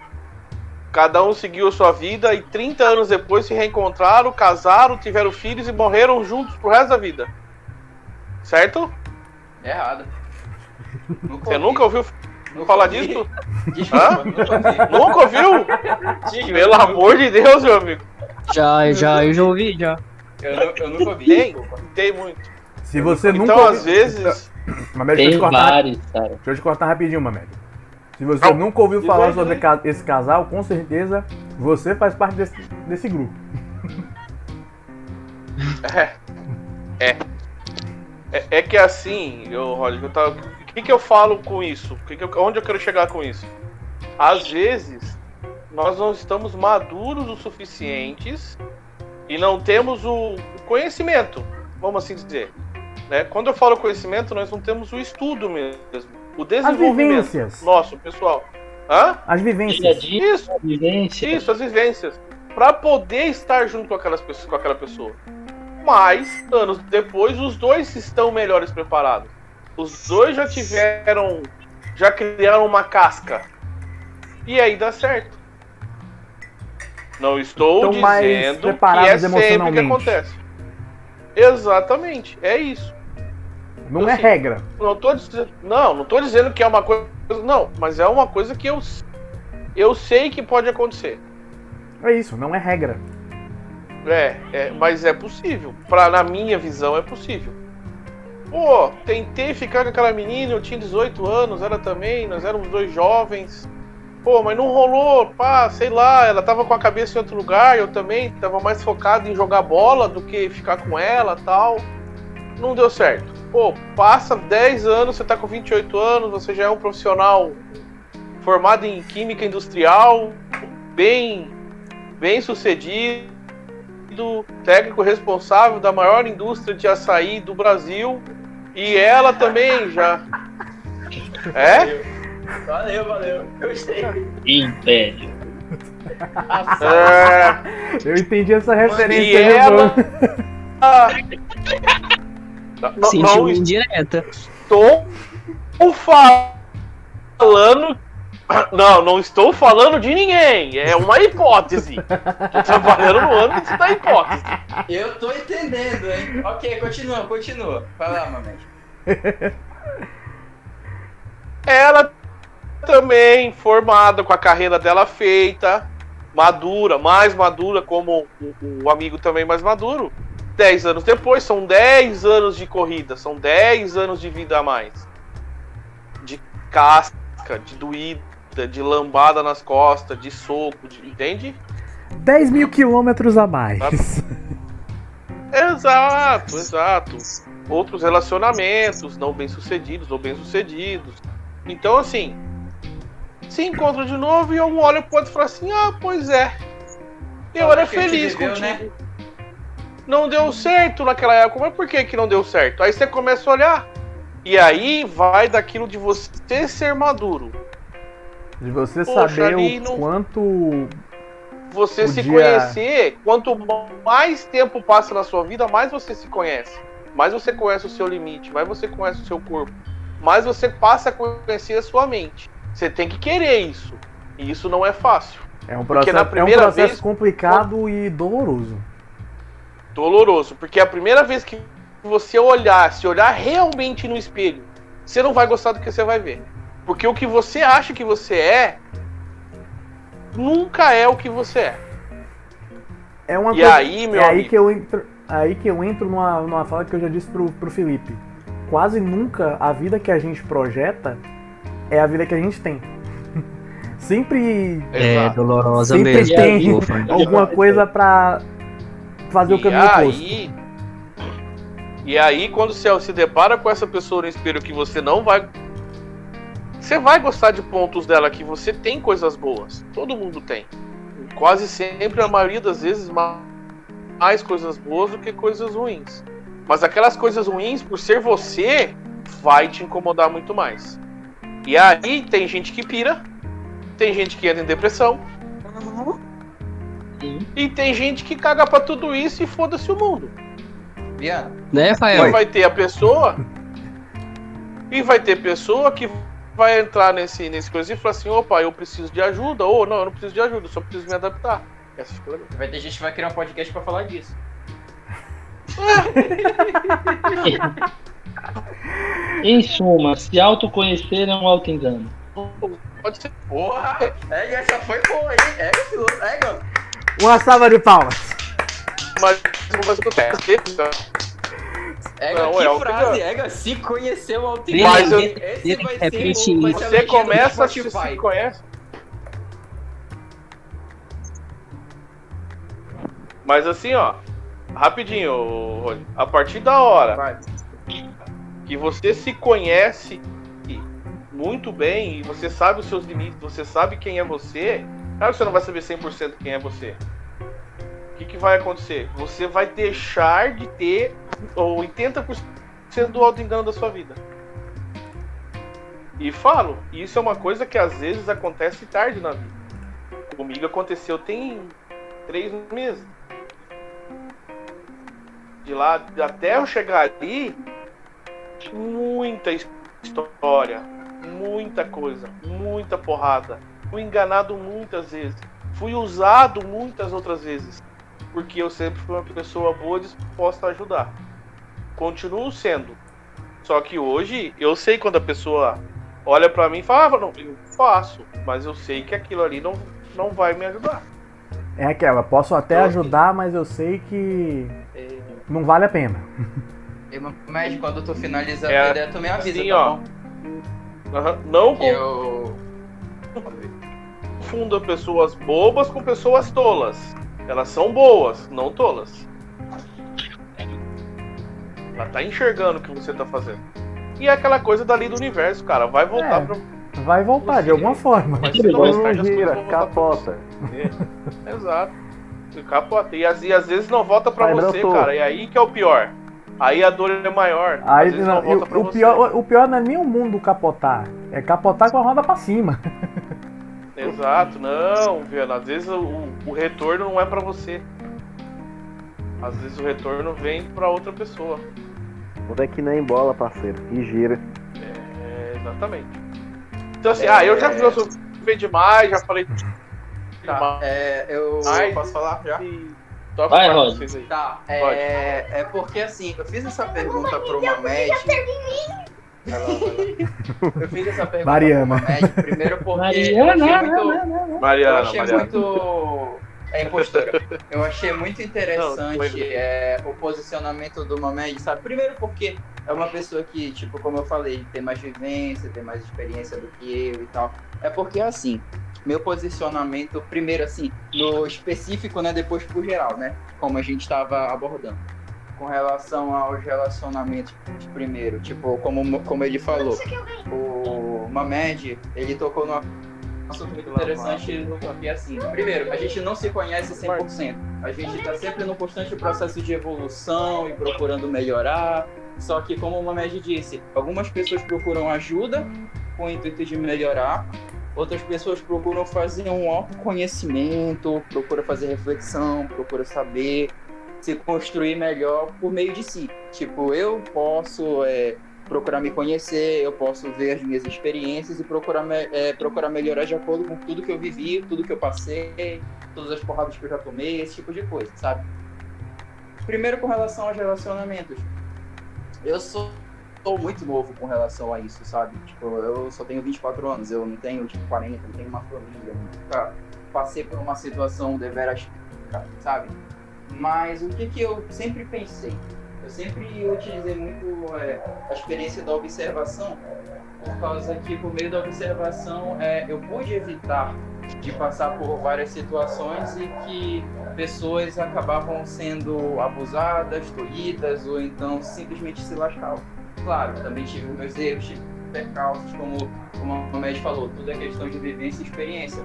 Cada um seguiu a sua vida e 30 anos depois se reencontraram, casaram, tiveram filhos e morreram juntos pro resto da vida. Certo? Errado. Você nunca ouviu Nunca falar ouvi. disso? Desculpa, Hã? nunca ouvi. Nunca ouviu? Desculpa, Pelo amor de Deus, meu amigo. Já, já, eu já ouvi, já. Eu, nu- eu nunca ouvi. Tem, tem muito. Se você nunca. Então, às vezes. Mamed, deixa eu Tem te cortar. vários, cara. Deixa eu te cortar rapidinho, Mamed. Se você nunca ouviu falar sobre esse casal, com certeza você faz parte desse, desse grupo. É. É. É, é que assim, eu, Roger, eu tava, o que, que eu falo com isso? Que que eu- onde eu quero chegar com isso? Às vezes, nós não estamos maduros o suficientes e não temos o o conhecimento, vamos assim dizer. Né? Quando eu falo conhecimento, nós não temos o estudo mesmo, o As desenvolvimento vivências. nosso, pessoal. Hã? As vivências. dia, Isso, vivência. isso, as vivências. Pra poder estar junto com, aquelas pessoas, com aquela pessoa. Mas, anos depois, os dois estão melhores preparados. Os dois já tiveram. Já criaram uma casca. E aí dá certo. Não estou mais dizendo que é sempre que acontece. Exatamente, é isso. Não é Assim, regra. Não tô dizendo, não, não tô dizendo que é uma coisa, não, mas é uma coisa que eu eu sei que pode acontecer. É isso, não é regra. É, é, mas é possível. Pra, na minha visão, é possível. Pô, tentei ficar com aquela menina, eu tinha 18 anos, ela também, nós éramos dois jovens. Pô, mas não rolou, pá, sei lá, ela tava com a cabeça em outro lugar, eu também tava mais focado em jogar bola do que ficar com ela tal. Não deu certo. Pô, passa 10 anos, você tá com 28 anos, você já é um profissional formado em química industrial, bem, bem sucedido técnico responsável da maior indústria de açaí do Brasil. E ela também já. É? Valeu, valeu. Gostei. Império. é... Eu entendi essa referência. E ela- ah, Não, Sentiu não indireta. estou falando. Não, não estou falando de ninguém. É uma hipótese. Estou trabalhando no âmbito da hipótese. Eu tô entendendo, hein? Ok, continua, continua. Vai lá. Ela também formada, com a carreira dela feita, madura, mais madura, como o, o amigo também mais maduro. 10 anos depois, são 10 anos de corrida, são 10 anos de vida a mais. De casca, de doída, de lambada nas costas, de soco, de- entende? 10 mil quilômetros a mais. Exato, exato. Outros relacionamentos não bem sucedidos ou bem sucedidos. Então, assim, se encontra de novo e um olha pode falar assim: ah, pois é. Eu Fala era feliz viveu, contigo. né? Não deu certo naquela época, mas por que, que não deu certo? Aí você começa a olhar. E aí vai daquilo de você ser maduro. De você Poxa, saber o não- quanto. Você se Podia- conhecer, quanto mais tempo passa na sua vida, mais você se conhece. Mais você conhece o seu limite, mais você conhece o seu corpo, mais você passa a conhecer a sua mente. Você tem que querer isso. E isso não é fácil. É um processo, é um processo vez- complicado e doloroso. Doloroso. Porque a primeira vez que você olhar, se olhar realmente no espelho, você não vai gostar do que você vai ver. Porque o que você acha que você é, nunca é o que você é. É uma E coisa- aí, meu é aí amigo? que eu entro, aí que eu entro numa, numa fala que eu já disse pro, pro Felipe. Quase nunca a vida que a gente projeta é a vida que a gente tem. Sempre, É dolorosa sempre mesmo. tem alguma coisa pra fazer o E caminho oposto. aí, e aí, quando você se depara com essa pessoa no espelho que você não vai. Você vai gostar de pontos dela que você tem coisas boas. Todo mundo tem. Quase sempre, a maioria das vezes, ma- mais coisas boas do que coisas ruins. Mas aquelas coisas ruins, por ser você, vai te incomodar muito mais. E aí tem gente que pira, tem gente que entra em depressão, Sim. e tem gente que caga pra tudo isso e foda-se o mundo. Viana, Né, E Rafael? vai ter a pessoa. E vai ter pessoa que vai entrar nesse, nesse coisa e falar assim: opa, eu preciso de ajuda. Ou não, eu não preciso de ajuda, eu só preciso me adaptar. Essa fica legal. vai ter gente que vai criar um podcast pra falar disso. Em suma, se autoconhecer é um auto-engano. Pode ser. Porra! É, essa foi boa, hein? É, piloto. É, mano. Uma salva de palmas. Mas mas acontece. É, Não, que é o que frase, é, se conhecer o alto Mas eu- Esse vai ser Repete o- vai ser a Você começa, você Spotify. se conhece. Mas assim, ó, rapidinho, Rony. A partir da hora Vai. que você se conhece muito bem e você sabe os seus limites, você sabe quem é você, claro que você não vai saber 100% quem é você. O que, que vai acontecer? Você vai deixar de ter 80% do auto-engano da sua vida. E falo, isso é uma coisa que às vezes acontece tarde na vida. Comigo aconteceu tem três meses. De lá até eu chegar ali, muita história, muita coisa, muita porrada. Fui enganado muitas vezes. Fui usado muitas outras vezes. Porque eu sempre fui uma pessoa boa disposta a ajudar. Continuo sendo. Só que hoje eu sei quando a pessoa olha pra mim e fala, ah, não, eu faço, mas eu sei que aquilo ali não, não vai me ajudar. É aquela, posso até Então, ajudar, mas eu sei que É, não vale a pena. Mas quando tu finalizar É, a ideia, tu me avisa, assim, tá ó. bom? Não Que eu... confunda pessoas bobas com pessoas tolas. Elas são boas, não tolas. Ela tá enxergando o que você tá fazendo. E é aquela coisa dali do universo, cara. Vai voltar É. pra. Vai voltar, de alguma forma. Mas mais Não tarde coisas gira, capota. você. Exato. E capota. E, às- e às vezes não volta pra Vai, você, brotou. cara. E aí que é o pior. Aí a dor é maior. Aí, às vezes não, não volta e pra o, você. pior, o pior não é nem o mundo capotar, é capotar com a roda pra cima. Exato, não, Viana. Às vezes o, o retorno não é pra você. Às vezes o retorno vem pra outra pessoa. Muda que nem bola, parceiro. E gira. É, exatamente. Então assim, ah, eu já filosofei demais, já falei. Tá, demais. é, eu Ai. posso falar já? Toca Vai, pra vocês aí. Tá, Pode. é, é porque assim, eu fiz essa pergunta pro Mamed. Vai lá, vai lá. Eu fiz essa pergunta Mariana. primeiro porque eu Mariana, achei muito. Eu Mariana, achei Mariana. muito. É impostora. Eu achei muito Não, interessante é, o posicionamento do Mamed, sabe? Primeiro porque é uma pessoa que, tipo, como eu falei, tem mais vivência, tem mais experiência do que eu e tal. É porque, assim, meu posicionamento, primeiro, assim, no específico, né, depois pro geral, né? Como a gente estava abordando. Com relação aos relacionamentos, primeiro, tipo, como, como ele falou, o Mamed, ele tocou no assunto muito interessante, porque assim, primeiro, a gente não se conhece 100%. A gente está sempre num constante processo de evolução e procurando melhorar. Só que, como o Mamed disse, algumas pessoas procuram ajuda com o intuito de melhorar, outras pessoas procuram fazer um autoconhecimento, procuram fazer reflexão, procuram saber se construir melhor por meio de si. Tipo, eu posso é, procurar me conhecer, eu posso ver as minhas experiências e procurar, é, procurar melhorar de acordo com tudo que eu vivi, tudo que eu passei, todas as porradas que eu já tomei, esse tipo de coisa, sabe? Primeiro com relação aos relacionamentos. Eu sou, sou muito novo com relação a isso, sabe? Tipo, eu só tenho 24 anos, eu não tenho tipo 40, não tenho uma família, nunca passei por uma situação deveras, sabe? Mas o que que eu sempre pensei? Eu sempre utilizei muito é, a experiência da observação, por causa que por meio da observação é, eu pude evitar de passar por várias situações e que pessoas acabavam sendo abusadas, tolhidas ou então simplesmente se lascavam. Claro, também tive meus erros, tive percalços, como, como a Mamed falou, tudo é questão de vivência e experiência.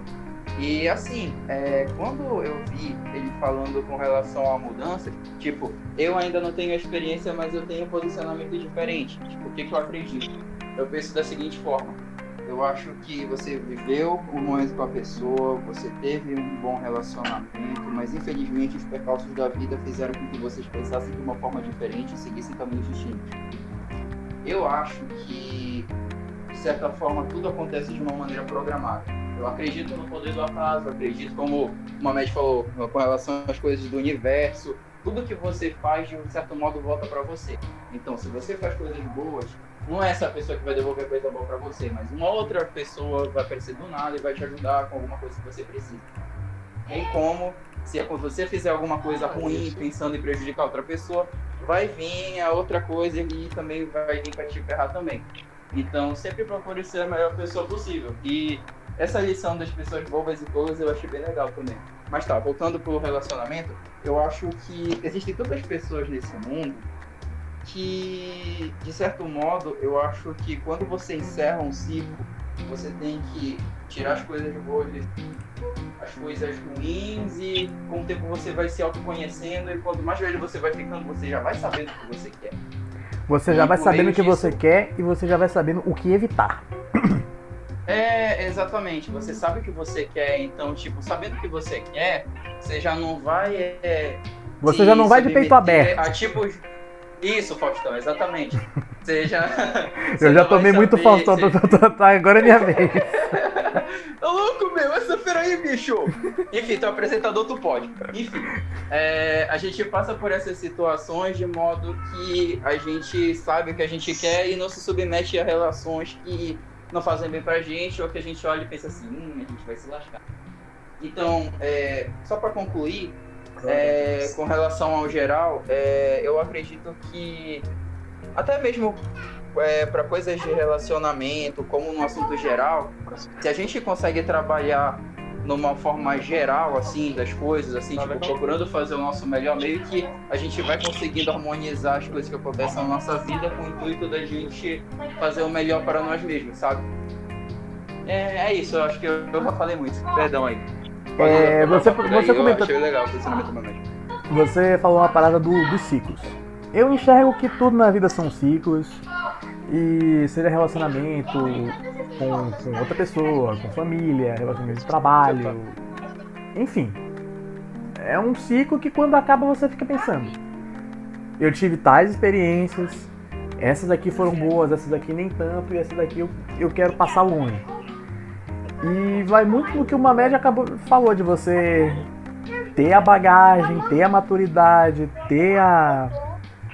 E assim, é, quando eu vi ele falando com relação à mudança, tipo, eu ainda não tenho experiência, mas eu tenho um posicionamento diferente. Tipo, o que, que eu acredito? Eu penso da seguinte forma: eu acho que você viveu um momento com a pessoa, você teve um bom relacionamento, mas infelizmente os percalços da vida fizeram com que vocês pensassem de uma forma diferente e seguissem caminhos distintos. Eu acho que, de certa forma, tudo acontece de uma maneira programada. Eu acredito no poder do acaso, acredito, como o Mamed falou, com relação às coisas do universo. Tudo que você faz, de um certo modo, volta para você. Então, se você faz coisas boas, não é essa pessoa que vai devolver coisa boa para você, mas uma outra pessoa vai aparecer do nada e vai te ajudar com alguma coisa que você precisa. Tem como, se você fizer alguma coisa ruim pensando em prejudicar outra pessoa, vai vir a outra coisa e também vai vir para te ferrar também. Então, sempre procure ser a melhor pessoa possível. E essa lição das pessoas bobas e tolas eu achei bem legal também. Mas tá, voltando pro relacionamento, eu acho que existem tantas pessoas nesse mundo que, de certo modo, eu acho que quando você encerra um ciclo, você tem que tirar as coisas boas, as coisas ruins e com o tempo você vai se autoconhecendo e quanto mais velho você vai ficando, você já vai sabendo o que você quer. Você já E vai sabendo o que você disso- quer e você já vai sabendo o que evitar. É, exatamente. Você sabe o que você quer, então, tipo, sabendo o que você quer, você já não vai. é, Você já não vai de peito aberto. A, tipo, isso, Faustão, exatamente. Você já. Eu já tomei muito Faustão, Faustão. tô- tá, agora é minha vez. Tá louco, meu? Essa feira aí, bicho! Enfim, é apresentador, tu pode. Enfim, é, a gente passa por essas situações de modo que a gente sabe o que a gente quer e não se submete a relações que não fazem bem pra gente ou que a gente olha e pensa assim, hum, a gente vai se lascar. Então, é, só pra concluir, é, com relação ao geral, é, eu acredito que até mesmo é, para coisas de relacionamento, como no assunto geral, se a gente consegue trabalhar numa forma geral, assim, das coisas, assim, tipo, procurando fazer o nosso melhor, meio que a gente vai conseguindo harmonizar as coisas que acontecem na nossa vida com o intuito da gente fazer o melhor para nós mesmos, sabe? É, é isso, eu acho que eu, eu já falei muito. Perdão aí. É, você- você comentou- achei legal. Você falou uma parada do- dos ciclos. Eu enxergo que tudo na vida são ciclos. E seja relacionamento com, com outra pessoa, com família, relacionamento de trabalho. Enfim. É um ciclo que quando acaba você fica pensando. Eu tive tais experiências, essas aqui foram boas, essas aqui nem tanto, e essas daqui eu, eu quero passar longe. E vai muito no que uma média acabou, falou de você ter a bagagem, ter a maturidade, ter a,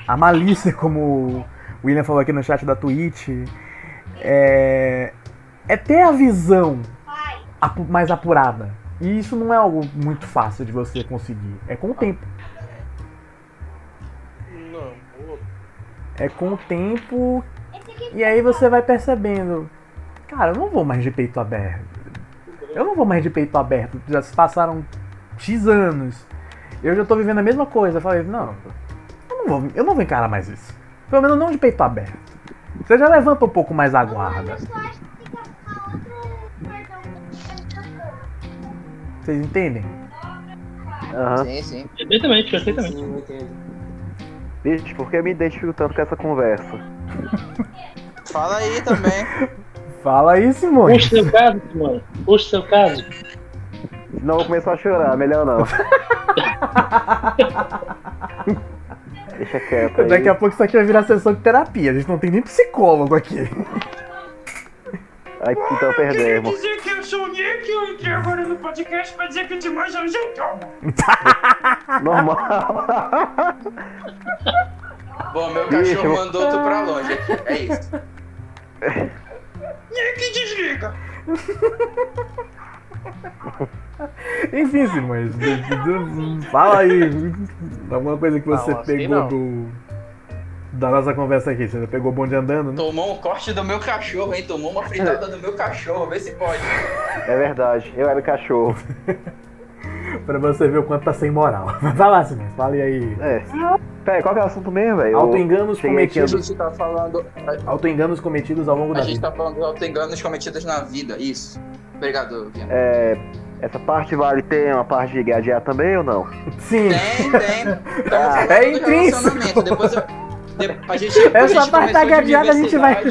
a malícia, como o William falou aqui no chat da Twitch. É, é ter a visão mais apurada. E isso não é algo muito fácil de você conseguir. É com o tempo. É com o tempo. E aí você vai percebendo. Cara, eu não vou mais de peito aberto. Eu não vou mais de peito aberto. Já se passaram X anos. Eu já tô vivendo a mesma coisa. Eu falei, não, eu não vou, eu não vou encarar mais isso. Pelo menos não de peito aberto. Você já levanta um pouco mais a guarda. Vocês entendem? Aham. Sim, sim. Perfeitamente, perfeitamente. Sim, eu entendo. Bicho, por que eu me identifico tanto com essa conversa? Fala aí também. Fala aí, Simone. Puxa seu caso, Simone. Puxa seu caso. Senão eu vou começar a chorar, melhor não. Deixa quieto aí. Daqui a pouco isso aqui vai virar sessão de terapia. A gente não tem nem psicólogo aqui. Aí, então perdemos. dizer que eu sou o Nick e eu entrei agora no podcast pra dizer que te mais é um jeitão. Normal. Bom, meu Bicho, cachorro eu- mandou tu pra longe aqui. É isso. Nick desliga. Enfim, d- d- fala aí alguma coisa que você Não, assim pegou não. do, da nossa conversa aqui. Você pegou o bonde andando, né? Tomou um corte do meu cachorro, hein? Tomou uma fritada do meu cachorro, vê se pode. É verdade, eu era o cachorro. Pra você ver o quanto tá sem moral. Vai lá, Simões, fale aí. É. Pera, qual que é o assunto mesmo, velho? Autoenganos aqui A cometidos. gente tá falando. A, Autoenganos cometidos ao longo a da gente vida. tá falando dos auto-enganos cometidos na vida, isso. Obrigado, Viana. É, essa parte vale ter uma parte de gadear também ou não? Sim. Tem, tem. Ah, é intrínseco. Depois eu, de- a gente, a Essa gente parte da de gadeada a gente vai-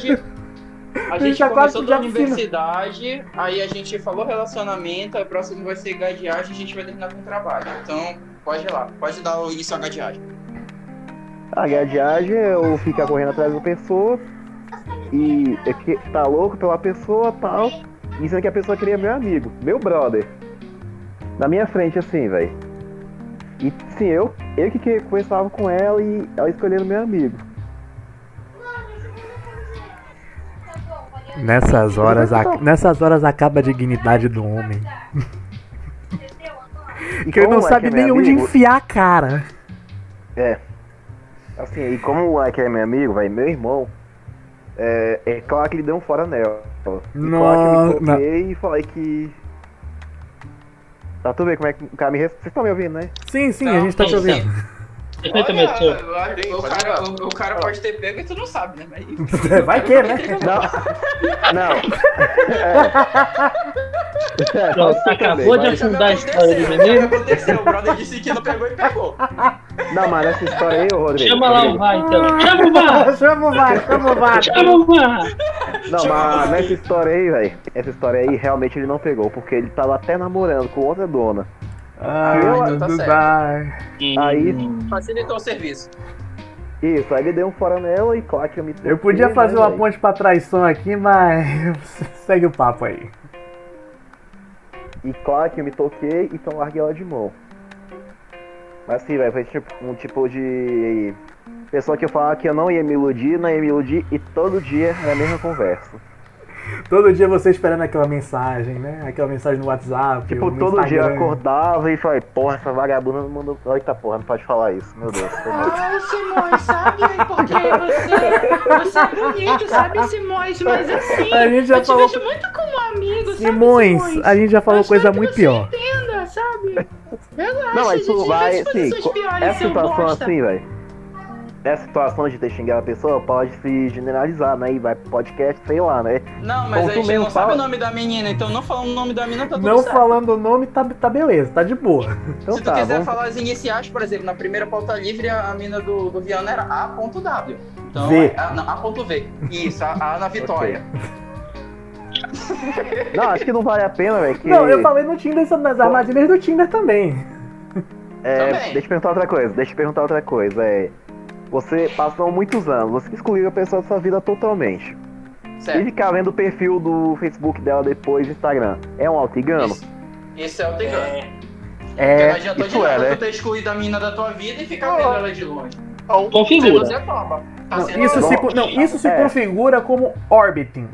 A gente gente já começou da universidade, aí a gente falou relacionamento, aí o próximo vai ser gadeagem, a gente vai terminar com trabalho. Então, pode ir lá, pode dar o início à gadeagem. A gadeagem é eu ficar correndo atrás da pessoa e é que tá louco pela pessoa tal, e dizendo que a pessoa queria meu amigo, meu brother. Na minha frente, assim, velho. E sim, eu, eu que que conversava com ela e ela escolhendo meu amigo. Nessas horas, a- nessas horas acaba a dignidade do homem. E Porque ele não o sabe é nem onde amigo, enfiar a cara. É. Assim, e como o moleque é meu amigo, velho, meu irmão, é, é claro que ele deu um fora nela. E claro que eu Nossa, me toquei e falei que. Tá tudo bem como é que o cara me. Vocês estão me ouvindo, né? Sim, sim, a Não, gente tá te sim, ouvindo. Perfeitamente, acho que o, cara, o, o cara pode ter pego e tu não sabe, né? Mas... Vai que, né? Não. Não. É. Pronto, acabou de mas- afundar a história do O que menino. aconteceu? O brother disse que não pegou e pegou. Não, mas nessa história aí, Rodrigo. Chama lá o VAR, então. Chama o VAR! chama o VAR, chama o VAR. Chama o VAR! Não, mas nessa história aí, velho. Essa história aí realmente ele não pegou, porque ele tava até namorando com outra dona. Ah, então tá do certo. Aí- Facilitou o serviço. Isso, aí ele deu um fora nela e claro que eu me Eu podia toquei, fazer né, uma ponte pra traição aqui, mas segue o papo aí. E claro que eu me toquei, então larguei ela de mão. Mas assim, velho, foi tipo, um tipo de. Pessoa que eu falava que eu não ia me iludir, não ia me iludir, e todo dia era a mesma conversa. Todo dia você esperando aquela mensagem, né? Aquela mensagem no WhatsApp. Tipo, no todo dia eu Instagram. acordava e falei, porra, essa vagabunda não mandou. Eita porra, não pode falar isso, meu Deus. Ai, Simões, sabe? Porque você, você é bonito, sabe, Simões? Mas assim, A gente já eu te falou- vejo muito como amigo, Simões, sabe, a gente já falou Eu coisa muito você pior. Entenda, sabe? Relaxa, Não, mas gente, isso vai, assim, essa seu situação bosta. assim, velho. Essa situação de ter xingado a pessoa pode se generalizar, né? E vai pro podcast, sei lá, né? Não, mas Como a gente mesmo não sabe fala. o nome da menina, então não falando o nome da menina tá tudo Não certo. falando o nome, tá, tá beleza, tá de boa. Então Se tu tá, quiser vamos. falar as iniciais, por exemplo, na primeira pauta livre, a mina do, do Viana era A.W. Então, V. é A, não, A.V. Isso, a, a na Vitória. Não, acho que não vale a pena, velho. que- Não, eu falei no Tinder sobre nas armadilhas do Tinder também. É, Também. deixa eu perguntar outra coisa, deixa eu perguntar outra coisa. É, você passou muitos anos, você excluiu a pessoa da sua vida totalmente. E Certo. ficar vendo o perfil do Facebook dela depois do Instagram. É um auto-engano? Isso, isso é o Tegano. Porque não É, adiantou de isso é, nada né? tu ter excluído a mina da tua vida e ficar vendo ela de longe. Então, Se Configura. você topa. Tá Não, isso se, não, isso se É. configura como orbiting.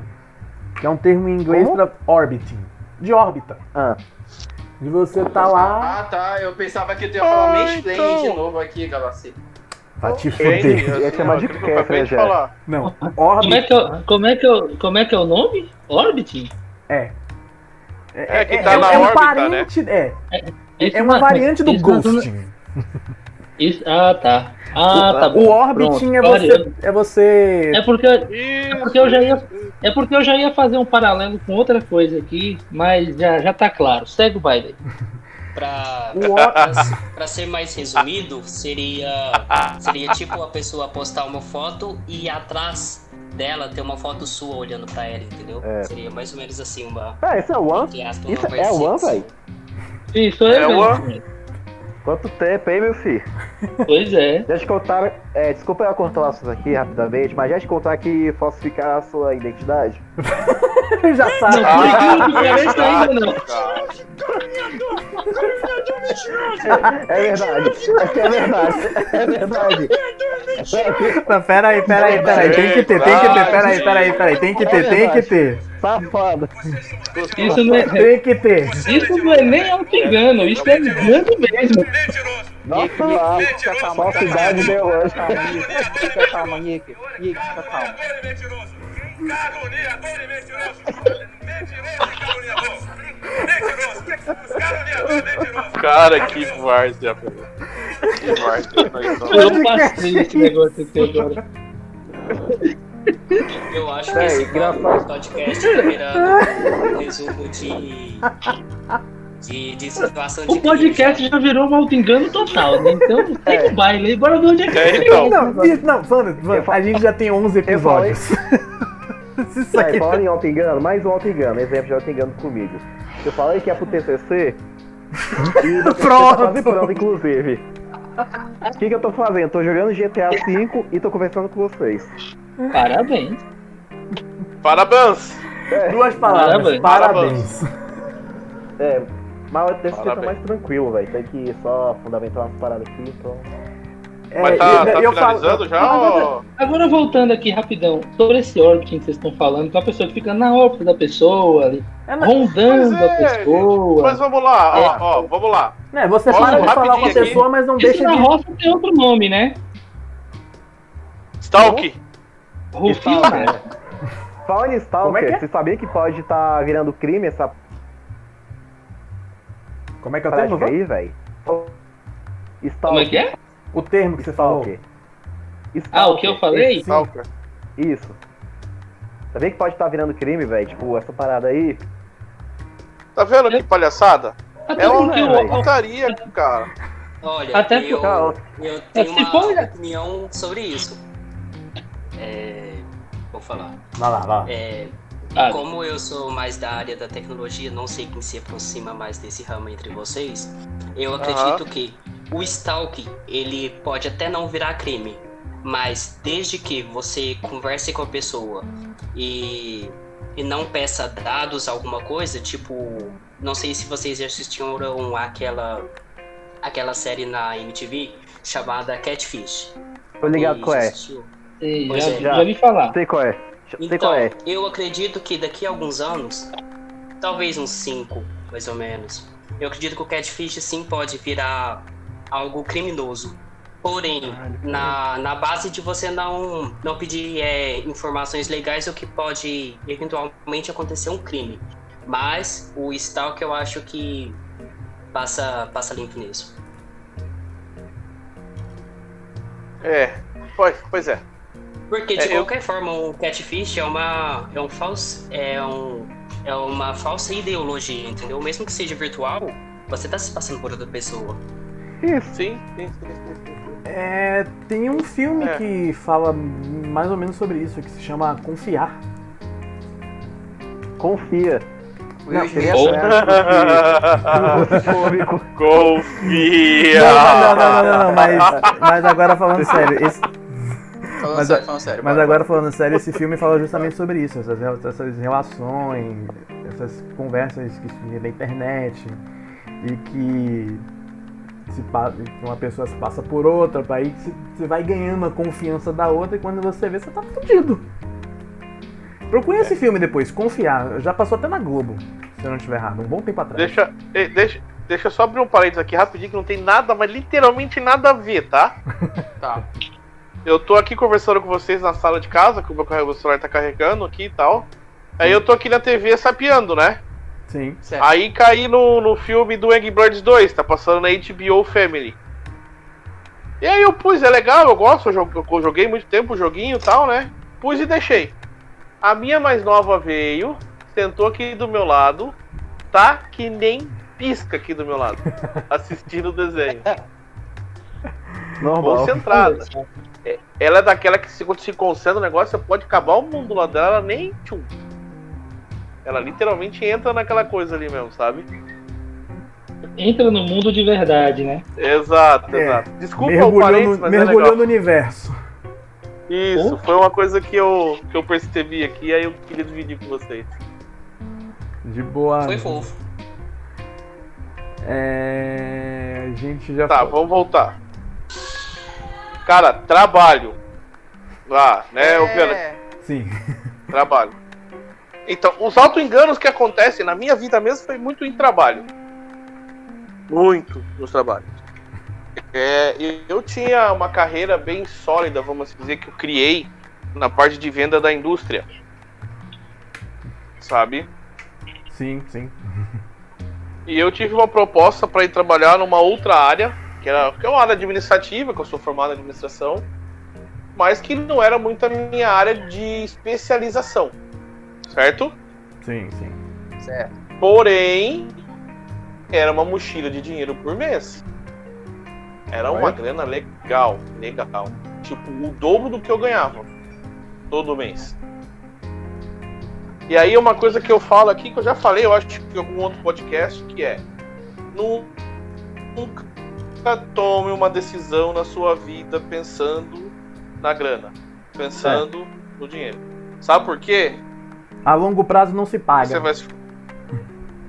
Que é um termo em inglês pra orbiting. De órbita. Ah, De você tá lá. Ah, tá. Eu pensava que tu ia falar Ah, mansplaining então. de novo aqui, Galacê. Vai te Entendi, fuder. Ia assim, chamar de eu acabei de Kefra, já. falar. Não, Como é, Orbit que eu, como, é que eu, como é que é o nome? Orbit? é. É que tá na é um órbita, parente, é. Isso É uma variante do ghosting. Isso, ah, tá. Ah, tá O bom. orbiting é você. É você. É porque, é porque eu já ia. É porque eu já ia fazer um paralelo com outra coisa aqui, mas já, já tá claro. Segue o baile. Pra, O pra, pra ser mais resumido, seria, seria tipo a pessoa postar uma foto e atrás dela ter uma foto sua olhando pra ela, entendeu? É. Seria mais ou menos assim uma. ah esse é o One? aspas, Isso é o One, velho? Isso É é, uma- mesmo. Quanto tempo, hein, meu filho? Pois é. Já te contaram. É, desculpa eu cortar o assunto aqui rapidamente, mas já te contar que falsificar a sua identidade? já sabe. Não, por que É verdade. É verdade. É verdade. Não, pera aí, pera aí, pera aí. Tem que ter, tem que ter. Pera aí, pera aí, pera aí. Tem que ter, tem que ter. Safado. Isso não é, Tem que ter. isso não é nem auto-engano, isso é engano mesmo. Nossa, lá, Fica calma, falsidade Nick. Fica calma, Nick. Nick, fica calma. Cara, que várzea, velho. Que várzea. Eu passei esse negócio aqui agora. Eu acho que É, esse engraçado. podcast tá virando um resumo de. de, de situação de O podcast já virou um auto-engano total, né? Então tem É. um baile aí, bora ver onde é que É, então. Não, não, Wanda, a gente já tem 11 Eu falei- episódios. Isso aqui É, falando em auto-engano, mais um auto-engano, exemplo de auto-engano comigo. Eu falei que ia pro TCC e Pronto. tá pronto, inclusive. O que, que eu tô fazendo? Tô jogando GTA V e tô conversando com vocês. Parabéns. Parabéns. Duas palavras. Parabéns. Parabéns. É, mas o TCC tá mais tranquilo, velho. Tem que só fundamentar umas paradas aqui, então. É, Mas tá, eu- tá eu falo- finalizando já? Agora- ou- Agora voltando aqui rapidão, sobre esse orbiting que vocês estão falando, então a pessoa que fica na órbita da pessoa, ali, É, rondando é, a pessoa. Mas vamos lá, ó, ó, vamos lá. né, você Ó, para de falar com a rapidinho aqui. pessoa, mas não Isso deixa na de. roça tem outro nome, né? Stalk. Rufino. Stalker. Falando em Como é que é? Stalker, você sabia que pode estar virando crime essa Como é que é o termo? prática Wanda? aí, velho? Stalker. Como é que é? O termo que você falou. Stalker. Ah, o que eu falei? Stalker. Isso. Sabia que pode estar virando crime, velho? Tipo, essa parada aí. Tá vendo que palhaçada? Até É uma putaria, cara. Olha, Até eu, porque- eu tenho se uma for- opinião sobre isso. É, vou falar. Vai lá, vai lá. É, Ah, como eu sou mais da área da tecnologia, não sei quem se aproxima mais desse ramo entre vocês. Eu acredito que o stalk ele pode até não virar crime, mas desde que você converse com a pessoa e, e não peça dados, alguma coisa, tipo, não sei se vocês já assistiram aquela aquela série na MTV chamada Catfish. Tô ligado qual já é. sei, já, é. já vi falar. Sei qual é. Sei Então, qual é. eu acredito que daqui a alguns anos, talvez uns 5, mais ou menos, eu acredito que o Catfish sim pode virar algo criminoso. Porém, na, na base de você não, não pedir é, informações legais, o que pode eventualmente acontecer um crime. Mas o Stalk eu acho que passa, passa limpo nisso. É, pois, pois é. Porque de É, eu- qualquer forma o catfish é uma é um falso é um é uma falsa ideologia, entendeu? Mesmo que seja virtual, você tá se passando por outra pessoa. Isso. Sim, sim, sim. É, tem um filme É. que fala mais ou menos sobre isso, que se chama Confiar. Confia. Não. Ou- Cômico. Confia! Não, não, não, não, não, mas, mas agora falando sério, esse- Falando Mas sério, falando sério. mas agora falando sério, esse filme fala justamente sobre isso, essas, essas relações, essas conversas que surgem na internet e que se uma pessoa se passa por outra, aí você você vai ganhando a confiança da outra e quando você vê, você tá fudido. Procure esse filme depois, Confiar, já passou até na Globo, se eu não estiver errado, um bom tempo atrás. Deixa, deixa, deixa eu só abrir um parênteses aqui rapidinho que não tem nada, mas literalmente nada a ver, tá? Tá. Eu tô aqui conversando com vocês na sala de casa, que o meu celular tá carregando aqui e tal. Aí eu tô aqui na TV sapeando, né? Sim. Certo. Aí caí no, no filme do Angry Birds 2, tá passando na HBO Family. E aí eu pus, é legal, eu gosto, eu jo- eu joguei muito tempo o joguinho e tal, né? Pus e deixei. A minha mais nova veio, sentou aqui do meu lado, tá que nem pisca aqui do meu lado, assistindo o desenho. Normal. Concentrada. É, Ela é daquela que se quando se concentra no negócio, você pode acabar o mundo lá dela, ela nem tchum. Ela literalmente entra naquela coisa ali mesmo, sabe? Entra no mundo de verdade, né? Exato, É, exato. Desculpa o Mergulhou, parênteses, no, mas é mergulhou legal. no universo. Isso, foi uma coisa que eu, que eu percebi aqui, aí eu queria dividir com vocês. De boa. Foi fofo. É. A gente já Tá, falou. vamos voltar. Cara, trabalho. Lá, né, ô Pena? É, Sim. Trabalho. Então, os auto-enganos que acontecem na minha vida mesmo foi muito em trabalho. Muito nos trabalhos. É, eu- tinha uma carreira bem sólida, vamos dizer, que eu criei na parte de venda da indústria. Sabe? Sim, sim. E eu tive uma proposta para ir trabalhar numa outra área, que, era, que é uma área administrativa, que eu sou formado em administração, mas que não era muito a minha área de especialização. Certo? Sim, sim. Certo. Porém, era uma mochila de dinheiro por mês. Era uma Olha. grana legal, legal. Tipo, o dobro do que eu ganhava todo mês. E aí uma coisa que eu falo aqui, que eu já falei, eu acho que em algum outro podcast, que é nu- nunca tome uma decisão na sua vida pensando na grana, pensando no dinheiro. Sabe por quê? A longo prazo não se paga. Você vai se...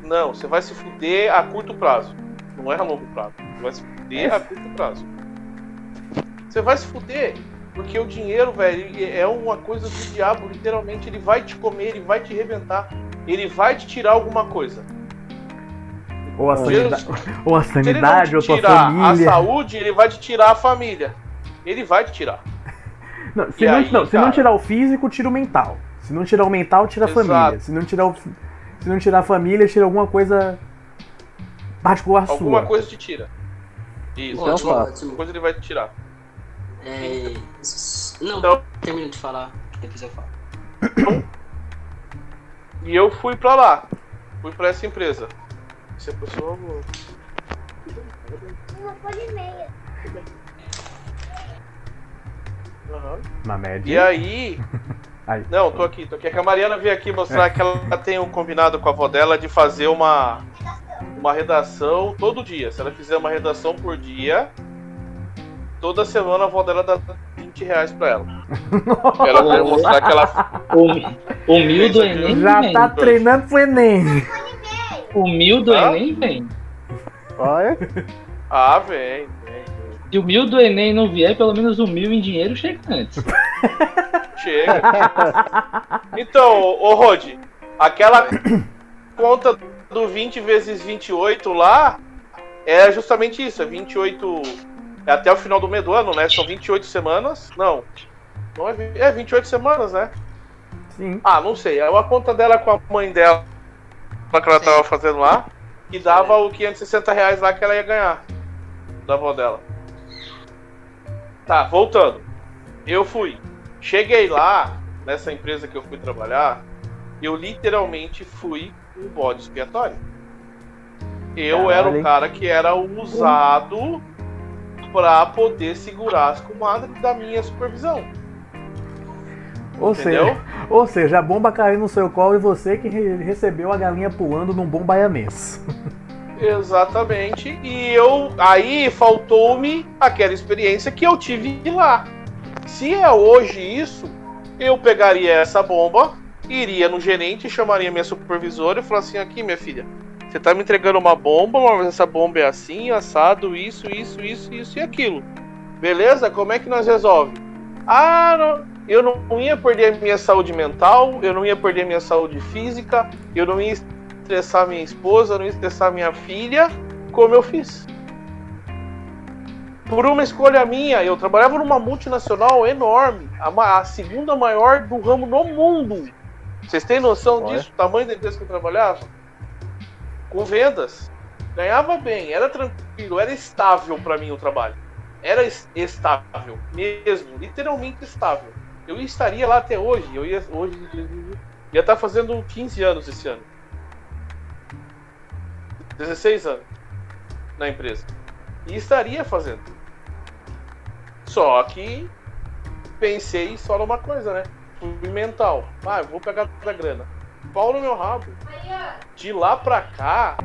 Não, você vai se fuder a curto prazo. Não é a longo prazo. Você vai se fuder a curto prazo. Você vai se fuder porque o dinheiro, velho, é uma coisa do diabo. Literalmente, ele vai te comer, ele vai te rebentar. Ele vai te tirar alguma coisa. Ou a sanidade, ou a sanidade, ou tua tirar a família. saúde, ele vai te tirar a família. Ele vai te tirar. Não, se não, aí, não, se não tirar o físico, tira o mental. Se não tirar o mental, tira a Exato. família. Se não tirar o, se não tirar a família, tira alguma coisa particular Alguma sua. coisa te tira. Isso. Então Ótimo. Alguma ótimo. coisa ele vai te tirar. É, Não, Então- termina de falar, depois eu falo. E eu fui pra lá. Fui pra essa empresa. Se a pessoa. Uma folha e meia. Aham. Na média. E aí. Aí. Não, tô aqui, tô aqui. É que a Mariana veio aqui mostrar que ela tem um combinado com a avó dela de fazer uma. Uma redação todo dia. Se ela fizer uma redação por dia, toda semana a avó dela dá 20 reais pra ela. Ela vai mostrar que ela. O, o mil do Enem Já vem. tá treinando pro Enem. O mil do Hã? Enem vem. Olha, Ah, vem. Se o mil do Enem não vier, pelo menos o mil em dinheiro chega antes. Chega. Então, ô Rod, aquela conta do 20 vezes 28 lá é justamente isso, é 28 é até o final do mês do ano, né? São 28 semanas. Não. Não é, é 28 semanas, né? Sim. Ah, não sei. É uma conta dela com a mãe dela que ela tava fazendo lá, que dava o 560 reais lá que ela ia ganhar da avó dela. Tá, voltando. Eu fui. Cheguei lá, nessa empresa que eu fui trabalhar, eu literalmente fui um bode expiatório. Eu era o Caralho. cara que era usado pra poder segurar as comadres da minha supervisão. Ou Entendeu? seja, ou seja, a bomba caiu no seu colo e você que re- recebeu a galinha pulando num bom baianês. Exatamente. E eu aí faltou-me aquela experiência que eu tive lá. Se é hoje isso, eu pegaria essa bomba, iria no gerente, chamaria minha supervisora e falaria assim: aqui, minha filha, você tá me entregando uma bomba, mas essa bomba é assim, assado, isso, isso, isso, isso e aquilo. Beleza? Como é que nós resolve? Ah, não, eu não ia perder a minha saúde mental, eu não ia perder a minha saúde física, eu não ia estressar minha esposa, não estressar minha filha, como eu fiz. Por uma escolha minha, eu trabalhava numa multinacional enorme, a, a segunda maior do ramo no mundo. Vocês têm noção Olha. disso? O tamanho da empresa que eu trabalhava? Com vendas. Ganhava bem, era tranquilo, era estável para mim o trabalho. Era es- estável, mesmo, literalmente estável. Eu estaria lá até hoje, eu ia hoje ia estar fazendo 15 anos esse ano. 16 anos na empresa. E estaria fazendo. Só que pensei só numa coisa, né? Fui mental. Ah, vou pegar da grana. Pau no meu rabo. De lá pra cá,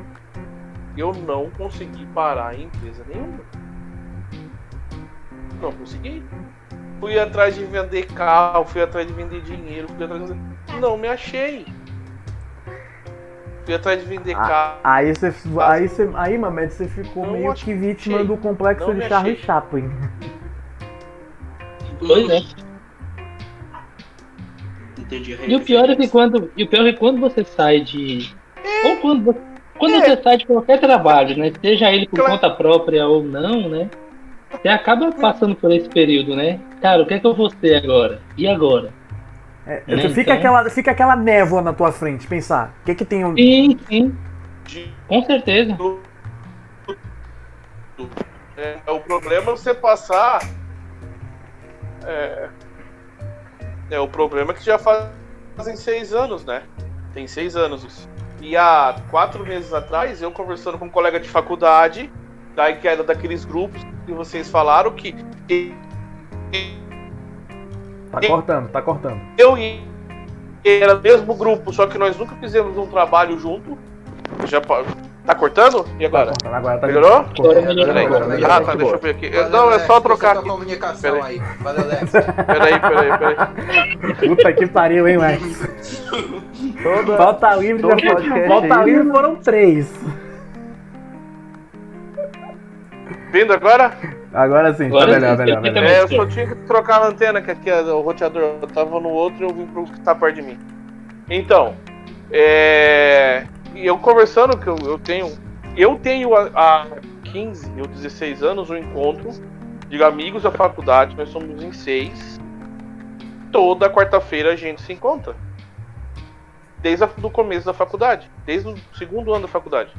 eu não consegui parar em empresa nenhuma. Não consegui. Fui atrás de vender carro, fui atrás de vender dinheiro, fui atrás de... Não me achei. Fui atrás de vender Ah, carro. Aí você. Aí, você, aí Mamed, você ficou Não meio achei. que vítima do complexo Não de Charlie achei. Chaplin. Pois é. Entendi. a E o pior é que quando, e o pior é quando você sai de. Ou quando, você- quando É. você sai de qualquer trabalho, né? Seja ele por Claro. conta própria ou não, né? Você acaba passando por esse período, né? Cara, o que é que eu vou ser agora? E agora? É, Né, fica, então- aquela, fica aquela névoa na tua frente, pensar. O que que tem um. Sim, sim. Com certeza. É, o problema é você passar. É, é, o problema é que já fazem seis anos, né? Tem seis anos isso. E há quatro meses atrás, eu conversando com um colega de faculdade, daí que era daqueles grupos que vocês falaram, que Tá cortando, tá cortando. eu e ele era o mesmo grupo, só que nós nunca fizemos um trabalho junto. Já pa- tá cortando? E Tá agora? cortando. Agora tá Melhorou? Agora melhorou. Peraí. Agora melhorou. Ah, tá, deixa eu ver aqui. Valeu, Não, é só você trocar aqui. comunicação Peraí. aí. Valeu, Alex. Peraí, peraí, peraí. Puta que pariu, hein, Max? Toda, Falta livre, todo já... Falta aí- livre foram três. Vindo agora? Agora sim, tá Agora melhor, sim, melhor, fica melhor. É, eu só tinha que trocar a antena, que aqui é o roteador. Eu tava no outro e eu vim pro que tá perto de mim. Então, é. Eu conversando, que eu, eu tenho. Eu tenho há- há 15 ou 16 anos um encontro de amigos da faculdade, nós somos em seis. Toda quarta-feira a gente se encontra. Desde o começo da faculdade, desde o segundo ano da faculdade.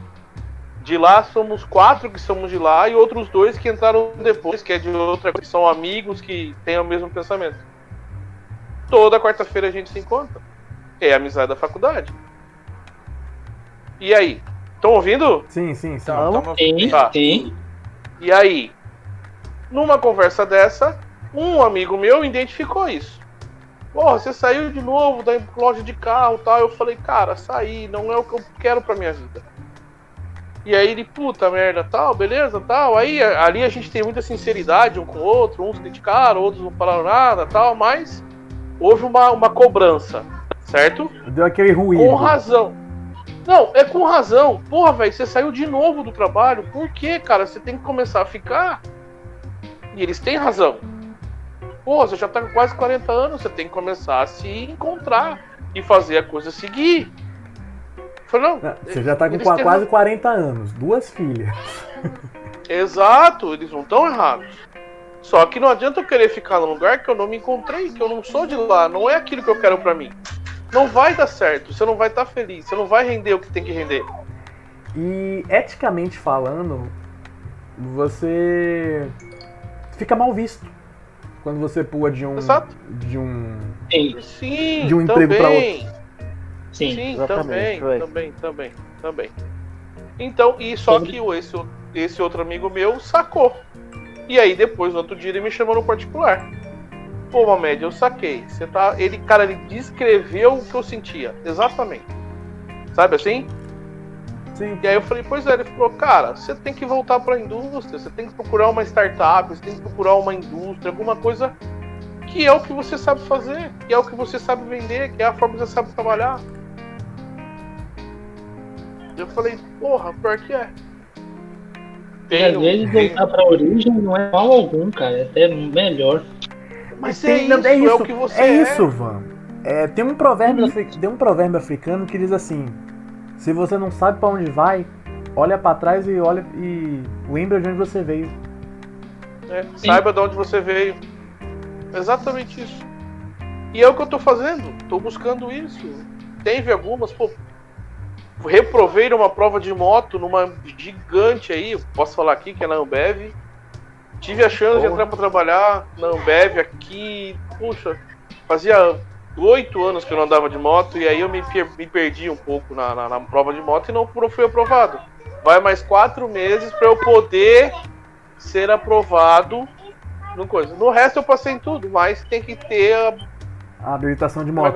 De lá somos quatro que somos de lá e outros dois que entraram depois, que é de outra, que são amigos que têm o mesmo pensamento. Toda quarta-feira a gente se encontra. É a amizade da faculdade. E aí? Estão ouvindo? Sim, sim, sim. Tamo- Sim, Tá. sim. E aí? Numa conversa dessa, um amigo meu identificou isso. Porra, você saiu de novo da loja de carro e tal. Eu falei, cara, saí, não é o que eu quero pra minha vida. E aí ele, puta merda, tal, beleza, tal. Aí ali a gente tem muita sinceridade um com o outro, uns criticaram, outros não falaram nada, tal, mas houve uma, uma cobrança, certo? Deu aquele ruído. Com razão. Não, é com razão. Porra, velho, você saiu de novo do trabalho. Por quê, cara? Você tem que começar a ficar. E eles têm razão. Pô, você já tá com quase 40 anos, você tem que começar a se encontrar e fazer a coisa seguir. Falei, não. Não, Você já tá com quase 40 anos, duas filhas. Exato, eles não estão errados. Só que não adianta eu querer ficar num lugar que eu não me encontrei, que eu não sou de lá, não é aquilo que eu quero pra mim. Não vai dar certo, você não vai estar feliz, você não vai render o que tem que render. E eticamente falando, você fica mal visto quando você pula de um Exato. de um Sim, De um emprego pra também. Sim. Sim, também, vai. também, também, também. Então, e só que esse, esse outro amigo meu sacou. E aí depois, no outro dia, ele me chamou no particular. Pô, Mamed, eu saquei. Você tá. Ele, cara, ele descreveu o que eu sentia. Exatamente. Sabe assim? sim, E aí eu falei, pois é, ele falou, cara, você tem que voltar para a indústria, você tem que procurar uma startup, você tem que procurar uma indústria, alguma coisa que é o que você sabe fazer, que é o que você sabe vender, que é a forma que você sabe trabalhar. Eu falei, porra, pior que é. E às vezes voltar pra origem não é mal algum, cara. É até melhor. Mas Tem- é isso, é isso, é o que você é é. isso, Van. É, tem um provérbio, afri- tem um provérbio africano que diz assim: se você não sabe pra onde vai, olha pra trás e olha e lembra de onde você veio. É, saiba de onde você veio. Exatamente isso. E é o que eu tô fazendo. Tô buscando isso. Teve algumas, pô. Reprovei numa prova de moto, numa gigante aí, posso falar aqui, que é na Ambev. Tive a chance de Porra. entrar pra trabalhar na Ambev aqui. Puxa, fazia oito anos que eu não andava de moto e aí eu me, me perdi um pouco na, na- na prova de moto e não fui aprovado. Vai mais quatro meses pra eu poder ser aprovado no coisa. No resto eu passei em tudo, mas tem que ter a. A habilitação de Como é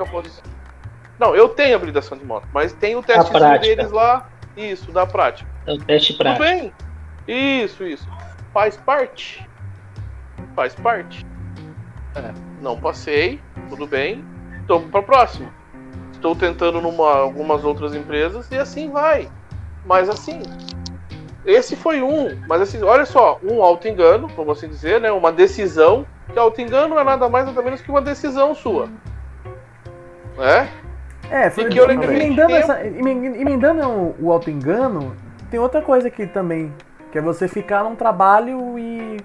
Não, eu tenho habilitação de moto, mas tem o teste deles lá. Isso, da prática. É o teste Tudo prático. bem. Isso, isso. Faz parte. Faz parte. É, não passei, tudo bem. Estou para próxima. Estou tentando numa algumas outras empresas e assim vai. Mas assim, esse foi um, mas assim, olha só, um auto-engano, vamos assim dizer, né? Uma decisão, que auto-engano é nada mais nada menos que uma decisão sua. Né? É, foi, E que eu lembrei emendando, essa, emen- emendando o, o auto-engano, tem outra coisa aqui também, que é você ficar num trabalho e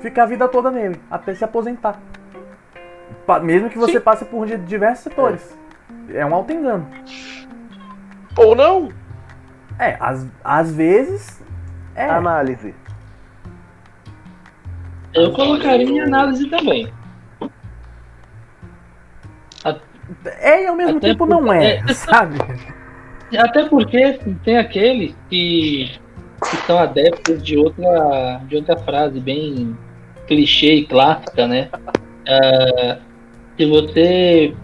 ficar a vida toda nele, até se aposentar. Pa- Mesmo que você Sim. passe por di- diversos setores. É um auto-engano. Ou não? É, às, às vezes. É. Análise. Eu colocaria em análise também. É e ao mesmo Até tempo não é, porque- sabe? Até porque assim, tem aqueles que, que são adeptos de outra, de outra frase bem clichê e clássica, né? Ah, se você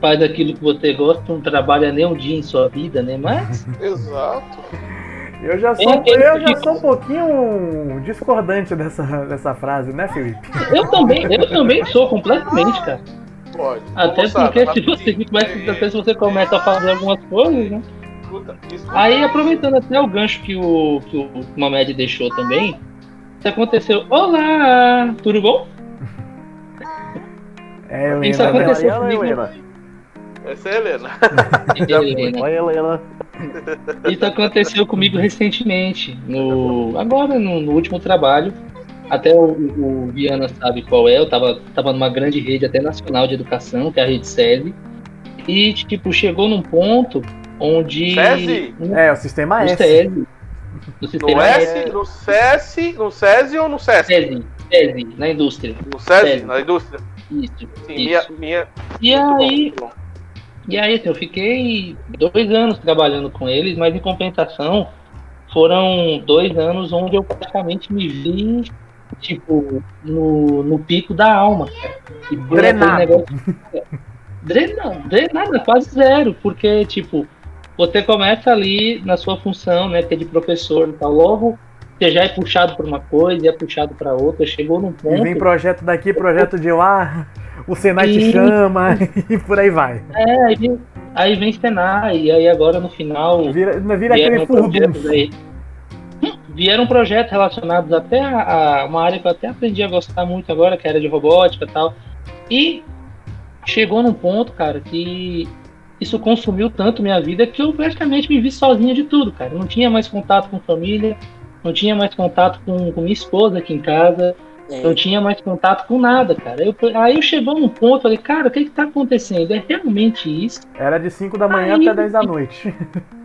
faz aquilo que você gosta, não trabalha nem um dia em sua vida, né? Mas Exato. Eu já sou, aquele eu já sou um pouquinho discordante dessa, dessa frase, né, Felipe? eu também, eu também sou completamente, cara. Pode. Até Moçada, porque se rapidinho. você começa, até se você começa a fazer algumas coisas, né? Escuta, escuta. Aí, aproveitando até o gancho que o, que o Mamed deixou também, isso aconteceu. Olá! Tudo bom? É, eu Isso ia- aconteceu Ela, comigo. Helena. Essa é a Helena. Helena. Oi, Helena. Isso aconteceu comigo recentemente. No, agora, no, no último trabalho. Até o, o Viana sabe qual é. Eu tava, tava numa grande rede até nacional de educação, que é a rede SESI. E, tipo, chegou num ponto onde. SESI? No, É, o sistema no S. SESI. No No S, no SESI, no SESI ou no SESI? SESI. SESI, na indústria. No SESI, SESI. na indústria. Isso. Sim, isso. minha, minha... E Muito aí, bom. E aí, assim, eu fiquei dois anos trabalhando com eles, mas em compensação foram dois anos onde eu praticamente me vi, tipo, no, no pico da alma. E Drenado. negócio- Drenado, drenado, quase zero, porque, tipo, você começa ali na sua função, né, que é de professor e tal, logo você já é puxado por uma coisa e é puxado para outra, chegou num E ponto... vem projeto daqui, projeto de lá, o Senai te Sim. chama e por aí vai. É, aí vem, aí vem Senai, e aí agora no final... Vira, vira aquele vieram Vieram projetos relacionados até a, a uma área que eu até aprendi a gostar muito agora, que era de robótica e tal. E chegou num ponto, cara, que isso consumiu tanto minha vida que eu praticamente me vi sozinho de tudo, cara. Não tinha mais contato com família, não tinha mais contato com, com minha esposa aqui em casa, não tinha mais contato com nada, cara. Eu, aí eu chegou num ponto, falei, cara, o que que tá acontecendo? É realmente isso? Era de 5 da manhã Aí- até 10 da noite.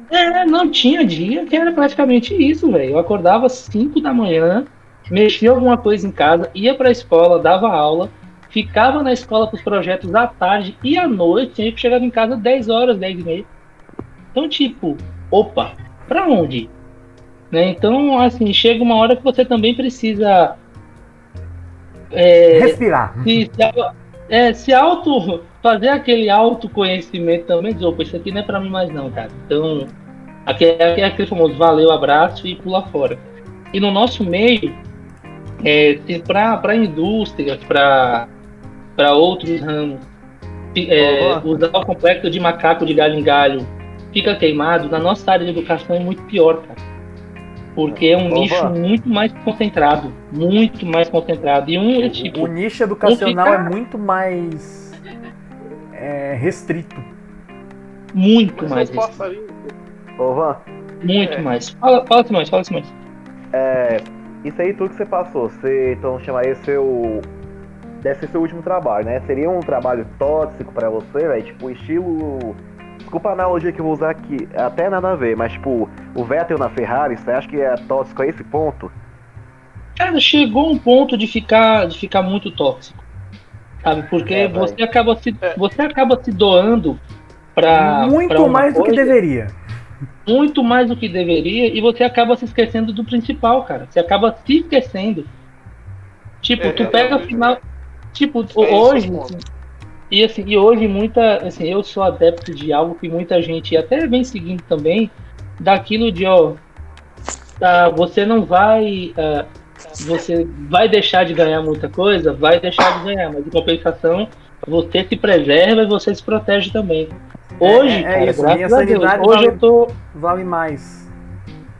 É, não tinha dia que era praticamente isso, velho. Eu acordava às 5 da manhã, mexia alguma coisa em casa, ia pra escola, dava aula, ficava na escola com os projetos à tarde e à noite, tinha que chegar em casa 10 horas, 10 e meia. Então, tipo, opa, pra onde? Né? Então, assim, chega uma hora que você também precisa é, Respirar. se, é, se auto fazer aquele autoconhecimento também, dizer, opa, isso aqui não é pra mim mais não, cara. Então, aquele, aquele, aquele famoso valeu, abraço e pula fora. E no nosso meio, é, para indústrias, para outros ramos, é, usar o complexo de macaco de galho em galho fica queimado, na nossa área de educação é muito pior, cara. Porque é um Oba. nicho muito mais concentrado, muito mais concentrado. E um, é tipo, O nicho educacional fica- é muito mais é, restrito. muito mais. eu posso ali. Ô, Van, Muito É. mais. Fala, fala Simões, fala Simões. é, isso aí tudo que você passou, você então chamaria seu. Deve ser seu último trabalho, né? Seria um trabalho tóxico pra você, velho? Tipo, estilo. Desculpa a analogia que eu vou usar aqui, até nada a ver, mas tipo, o Vettel na Ferrari, você acha que é tóxico a esse ponto? Cara, chegou um ponto de ficar, de ficar muito tóxico. Sabe? Porque É, você, acaba se, É. você acaba se doando pra. pra muito uma mais do que deveria. Muito mais do que deveria, e você acaba se esquecendo do principal, cara. Você acaba se esquecendo. Tipo, É, tu pega realmente. final. Tipo, É esse o hoje. E assim, e hoje muita, assim, eu sou adepto de algo que muita gente até vem seguindo também, daquilo de, ó, tá, você não vai, ah, você vai deixar de ganhar muita coisa, vai deixar de ganhar, mas em compensação, você se preserva e você se protege também. Hoje, é cara, isso, graças a Deus, hoje vale- eu tô, Vale mais.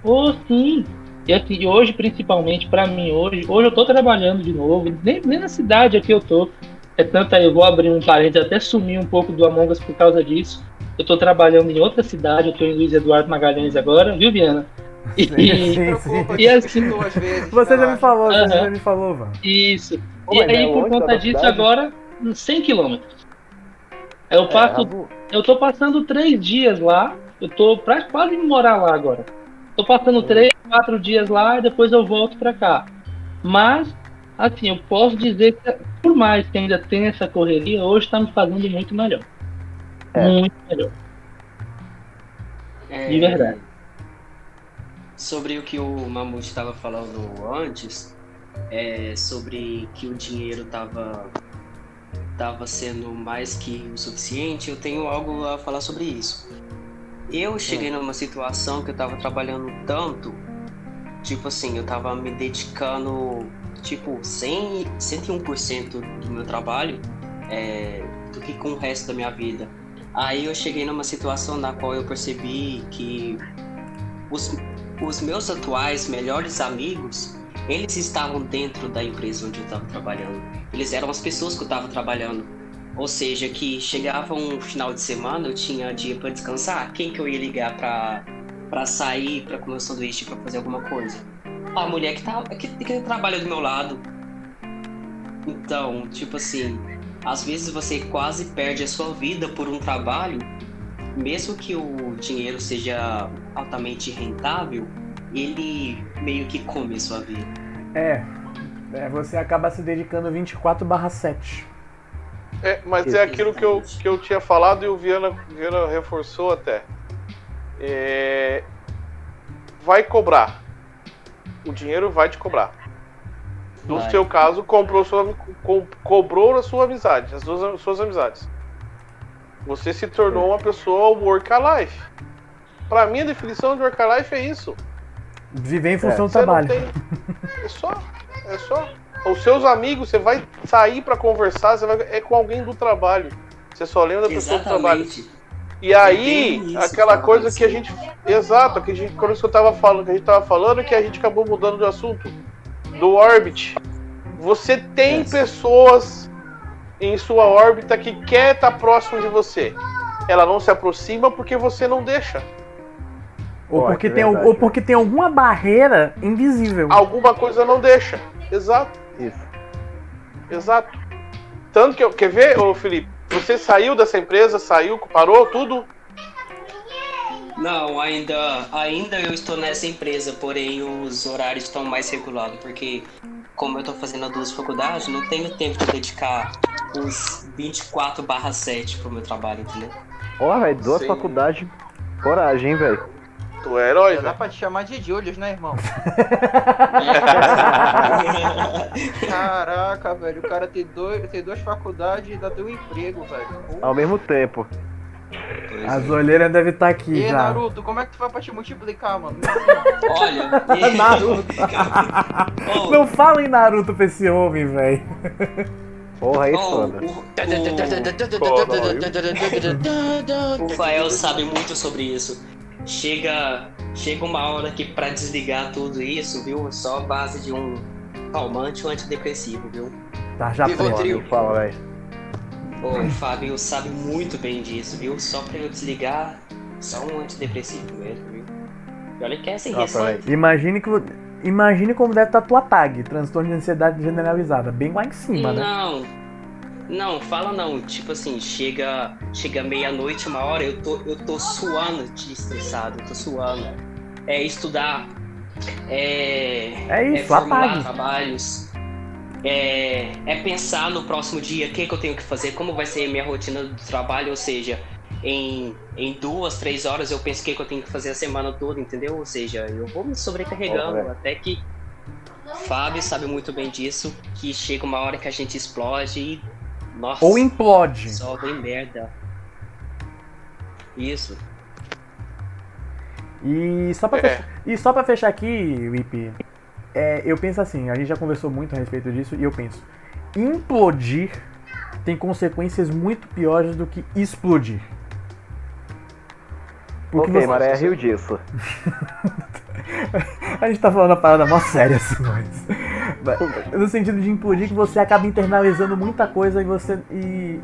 Oh, sim. E assim, hoje, principalmente, pra mim, hoje, hoje eu tô trabalhando de novo, nem, nem na cidade aqui eu tô. É tanto aí, eu vou abrir um parênteses, até sumir um pouco do Among Us por causa disso. Eu tô trabalhando em outra cidade, eu tô em Luiz Eduardo Magalhães agora, viu, Viana? E, Sim, sim. e assim, duas vezes. Você já me falou, você já me falou, Van. isso. Pô, E aí, é por conta disso, cidade? agora, uns 100 quilômetros. Eu passo, É, eu tô passando três dias lá, eu tô pra quase morar lá agora. Tô passando três, quatro dias lá e depois eu volto pra cá. Mas, assim, eu posso dizer que, por mais que ainda tenha essa correria, hoje tá me fazendo muito melhor. É. Muito melhor. É, De verdade. Sobre o que o Mamute estava falando antes, é, sobre que o dinheiro estava tava sendo mais que o suficiente, eu tenho algo a falar sobre isso. Eu cheguei numa situação que eu estava trabalhando tanto, tipo assim, eu estava me dedicando tipo 100, 101% do meu trabalho é, do que com o resto da minha vida. Aí eu cheguei numa situação na qual eu percebi que os, os meus atuais melhores amigos, eles estavam dentro da empresa onde eu estava trabalhando. Eles eram as pessoas que eu estava trabalhando. Ou seja, que chegava um final de semana, eu tinha dia para descansar. Quem que eu ia ligar para para sair, para comer um sanduíche, para fazer alguma coisa? A mulher que, tá, que, que trabalha do meu lado. Então, tipo assim, às vezes você quase perde a sua vida por um trabalho, mesmo que o dinheiro seja altamente rentável, ele meio que come a sua vida. É, é, você acaba se dedicando 24 barra 7. É, mas é aquilo que eu, que eu tinha falado e o Viana, Viana reforçou até. É, vai cobrar. O dinheiro vai te cobrar. No Vai. seu caso, comprou sua, co- cobrou a sua amizade, as suas, suas amizades. Você se tornou uma pessoa work-life. Pra mim, a definição de work-life é isso. Viver em função do Você não trabalho. tem- É só. É só. Os seus amigos, você vai sair pra conversar, você vai... é com alguém do trabalho. Você só lembra da pessoa do trabalho. E aí, bem isso, aquela coisa que a aí. gente. Exato, que a gente, quando eu tava falando, que a gente tava falando, que a gente acabou mudando de assunto. Do Orbit. Você tem Yes. pessoas em sua órbita que quer estar próximo de você. Ela não se aproxima porque você não deixa. Ou Ó, porque, é tem, ou porque tem alguma barreira invisível. Alguma coisa não deixa. Exato, Isso. exato. Tanto que eu. Quer ver, ô Felipe? Você saiu dessa empresa, saiu, parou tudo? Não, ainda, ainda eu estou nessa empresa, porém os horários estão mais regulados, porque como eu estou fazendo as duas faculdades, não tenho tempo de dedicar os 24 barra 7 pro meu trabalho, entendeu? Ó, velho, duas Sim. faculdades. Coragem, hein, velho. Tu é herói, Já dá pra te chamar de Julius, né, irmão? Caraca, velho, o cara tem, dois, tem duas faculdades e ainda tem um emprego, velho. Ao mesmo tempo. Pois As é. olheiras devem estar aqui E aí, já. Naruto, como é que tu vai pra te multiplicar, mano? Olha, Naruto. Oh, Não fala em Naruto pra esse homem, velho. Porra, aí oh, foda. o, o Fael sabe muito sobre isso. Chega, chega uma hora que pra desligar tudo isso, viu? É só a base de um calmante ou antidepressivo, viu? Tá, já? Não fala, velho. O Fábio sabe muito bem disso, viu? Só pra eu desligar, só um antidepressivo mesmo, viu? E olha que é sem Nossa, receita. Imagine, que, imagine como deve estar a tua tag, transtorno de ansiedade generalizada. Bem lá em cima, né? Não, não, fala não. Tipo assim, chega, chega meia-noite, uma hora, eu tô, eu tô suando de estressado, eu tô suando. É estudar, é, É isso, formular apague. trabalhos, é, é pensar no próximo dia, o que, que eu tenho que fazer, como vai ser a minha rotina do trabalho, ou seja, em, em duas, três horas eu penso o que, que eu tenho que fazer a semana toda, entendeu? Ou seja, eu vou me sobrecarregando até que Fábio sabe muito bem disso, que chega uma hora que a gente explode e. Nossa, Ou implode. só vem merda. Isso. E só pra, É. fechar, e só pra fechar aqui, Wip, é, eu penso assim, a gente já conversou muito a respeito disso, e eu penso, implodir tem consequências muito piores do que explodir. Porque ok, Maré riu disso. A gente tá falando a parada mó séria assim, mas. mas No sentido de implodir que você acaba internalizando muita coisa e você. E.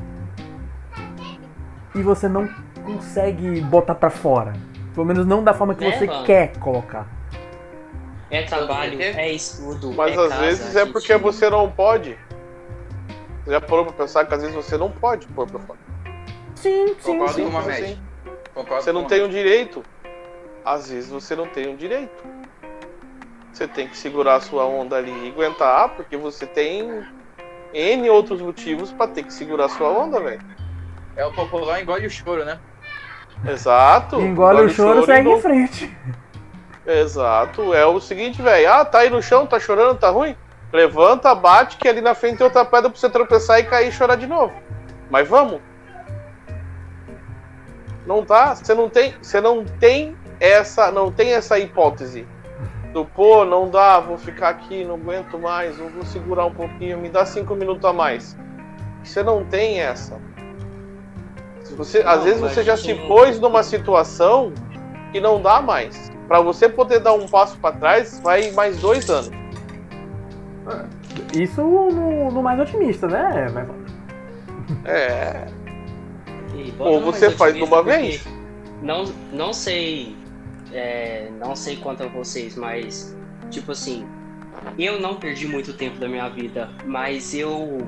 E você não consegue botar pra fora. Pelo menos não da forma que É, você mano. quer colocar. É trabalho, é estudo. Mas é às casa, vezes é gente- porque você não pode. Você já parou pra pensar que às vezes você não pode pôr pra fora? Sim, sim, Concordo sim. com uma Sim. Concordo Você não tem o direito. Às vezes você não tem o direito. Você tem que segurar a sua onda ali e aguentar, porque você tem N outros motivos pra ter que segurar a sua onda, velho. É o popular engole o choro, né? Exato. Engole o choro, e segue não- em frente. Exato. É o seguinte, velho. Ah, tá aí no chão, tá chorando, tá ruim? Levanta, bate, que ali na frente tem outra pedra pra você tropeçar e cair e chorar de novo. Mas vamos. Não tá? Você não tem, você não tem essa, não tem essa hipótese do pô, não dá, vou ficar aqui, não aguento mais, vou segurar um pouquinho, me dá cinco minutos a mais. Você não tem essa. Você, às Não, vezes mas você já se pôs numa situação que não dá mais. Pra você poder dar um passo pra trás, vai mais dois anos. Isso no, no mais otimista, né? É. Ou você faz de uma vez. Não, não sei. é, não sei quanto a vocês, mas tipo assim, eu não perdi muito tempo da minha vida, mas eu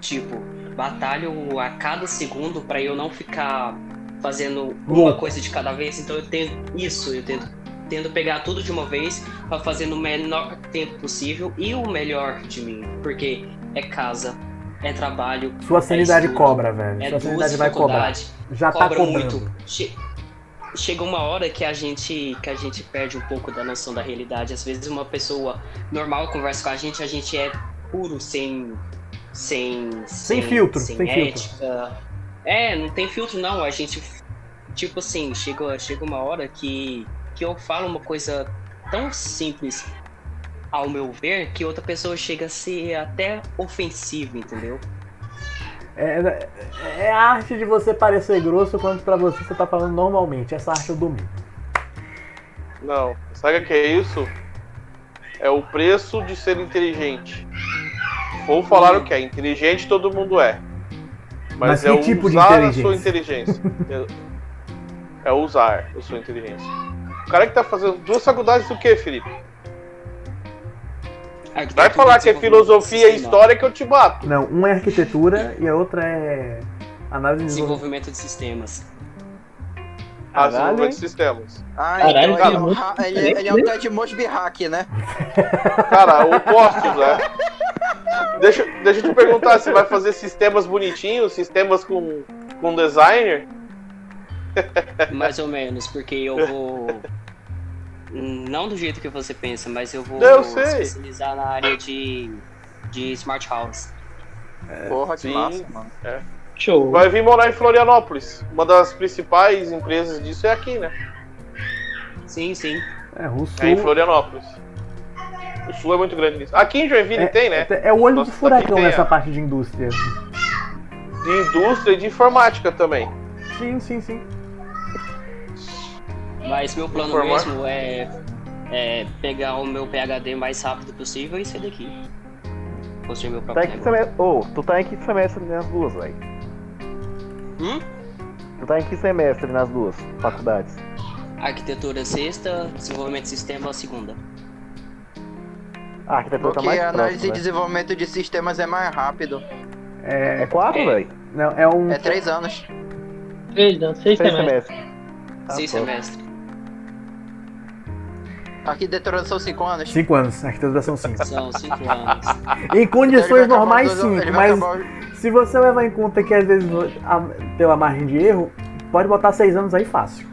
tipo, batalho a cada segundo pra eu não ficar fazendo uma coisa de cada vez, então eu tento isso, eu tento tendo pegar tudo de uma vez pra fazer no menor tempo possível e o melhor de mim, porque é casa, é trabalho, Sua sanidade estudo, cobra, velho. é Sua sanidade vai cobrar. Já tá cobra cobrando. muito. Che- Chega uma hora que a gente que a gente perde um pouco da noção da realidade. Às vezes uma pessoa normal conversa com a gente, a gente é puro, sem sem Sem filtro, sem sem filtro. ética. É, não tem filtro não. A gente tipo assim chega chega uma hora que que eu falo uma coisa tão simples ao meu ver que outra pessoa chega a ser até ofensiva, entendeu? É, é a arte de você parecer grosso quando pra você você tá falando normalmente. Essa arte eu domino. Não. Sabe o que é isso? É o preço de ser inteligente. Ou falar o que é? Inteligente todo mundo é. Mas, Mas é que tipo de usar a sua inteligência? inteligência. é, é usar a sua inteligência. O cara que tá fazendo duas faculdades do que, Felipe? Vai falar que é filosofia e história que eu te bato. Não, uma é arquitetura e a outra é análise de desenvolvimento. De sistemas. Ah, desenvolvimento de sistemas. Ah, Caralho, então ele é, um, muito- ha- ele, ele é um Ted Mosby hack, né? Cara, opostos, né? Deixa, deixa eu te perguntar, você vai fazer sistemas bonitinhos, sistemas com, com designer? Mais ou menos, porque eu vou. Não do jeito que você pensa, mas eu vou Eu sei. especializar na área de, de Smart House. Porra, que sim. massa, mano. Show. Vai vir morar em Florianópolis. Uma das principais empresas disso é aqui, né? Sim, sim. É, o É em sul. Florianópolis. O sul é muito grande nisso. Aqui em Joinville tem, né? É, é o olho Nossa, do furacão nessa a- parte de indústria. De indústria e de informática também. Sim, sim, sim. Mas meu plano Informar- mesmo é, é pegar o meu PHD mais rápido possível e sair daqui. Construir meu Tá próprio negócio. semestre? Ô, tu tá em que semestre nas duas, velho? Hum? Tu tá em que semestre nas duas faculdades? Arquitetura sexta, desenvolvimento de sistema segunda. Ah, a arquitetura tá Porque mais a análise e próxima, né? desenvolvimento de sistemas é mais rápido. É, É quatro, É. velho? não, é um. É três anos. Três anos, seis Seis semestres. semestres. Tá Seis bom. semestres. Arquitetura são cinco anos. Cinco anos, arquitetura são cinco. São cinco anos. Em Ele condições normais, os dois- sim. ele vai Mas acabar se você levar em conta que às vezes a- pela margem de erro, pode botar seis anos aí fácil.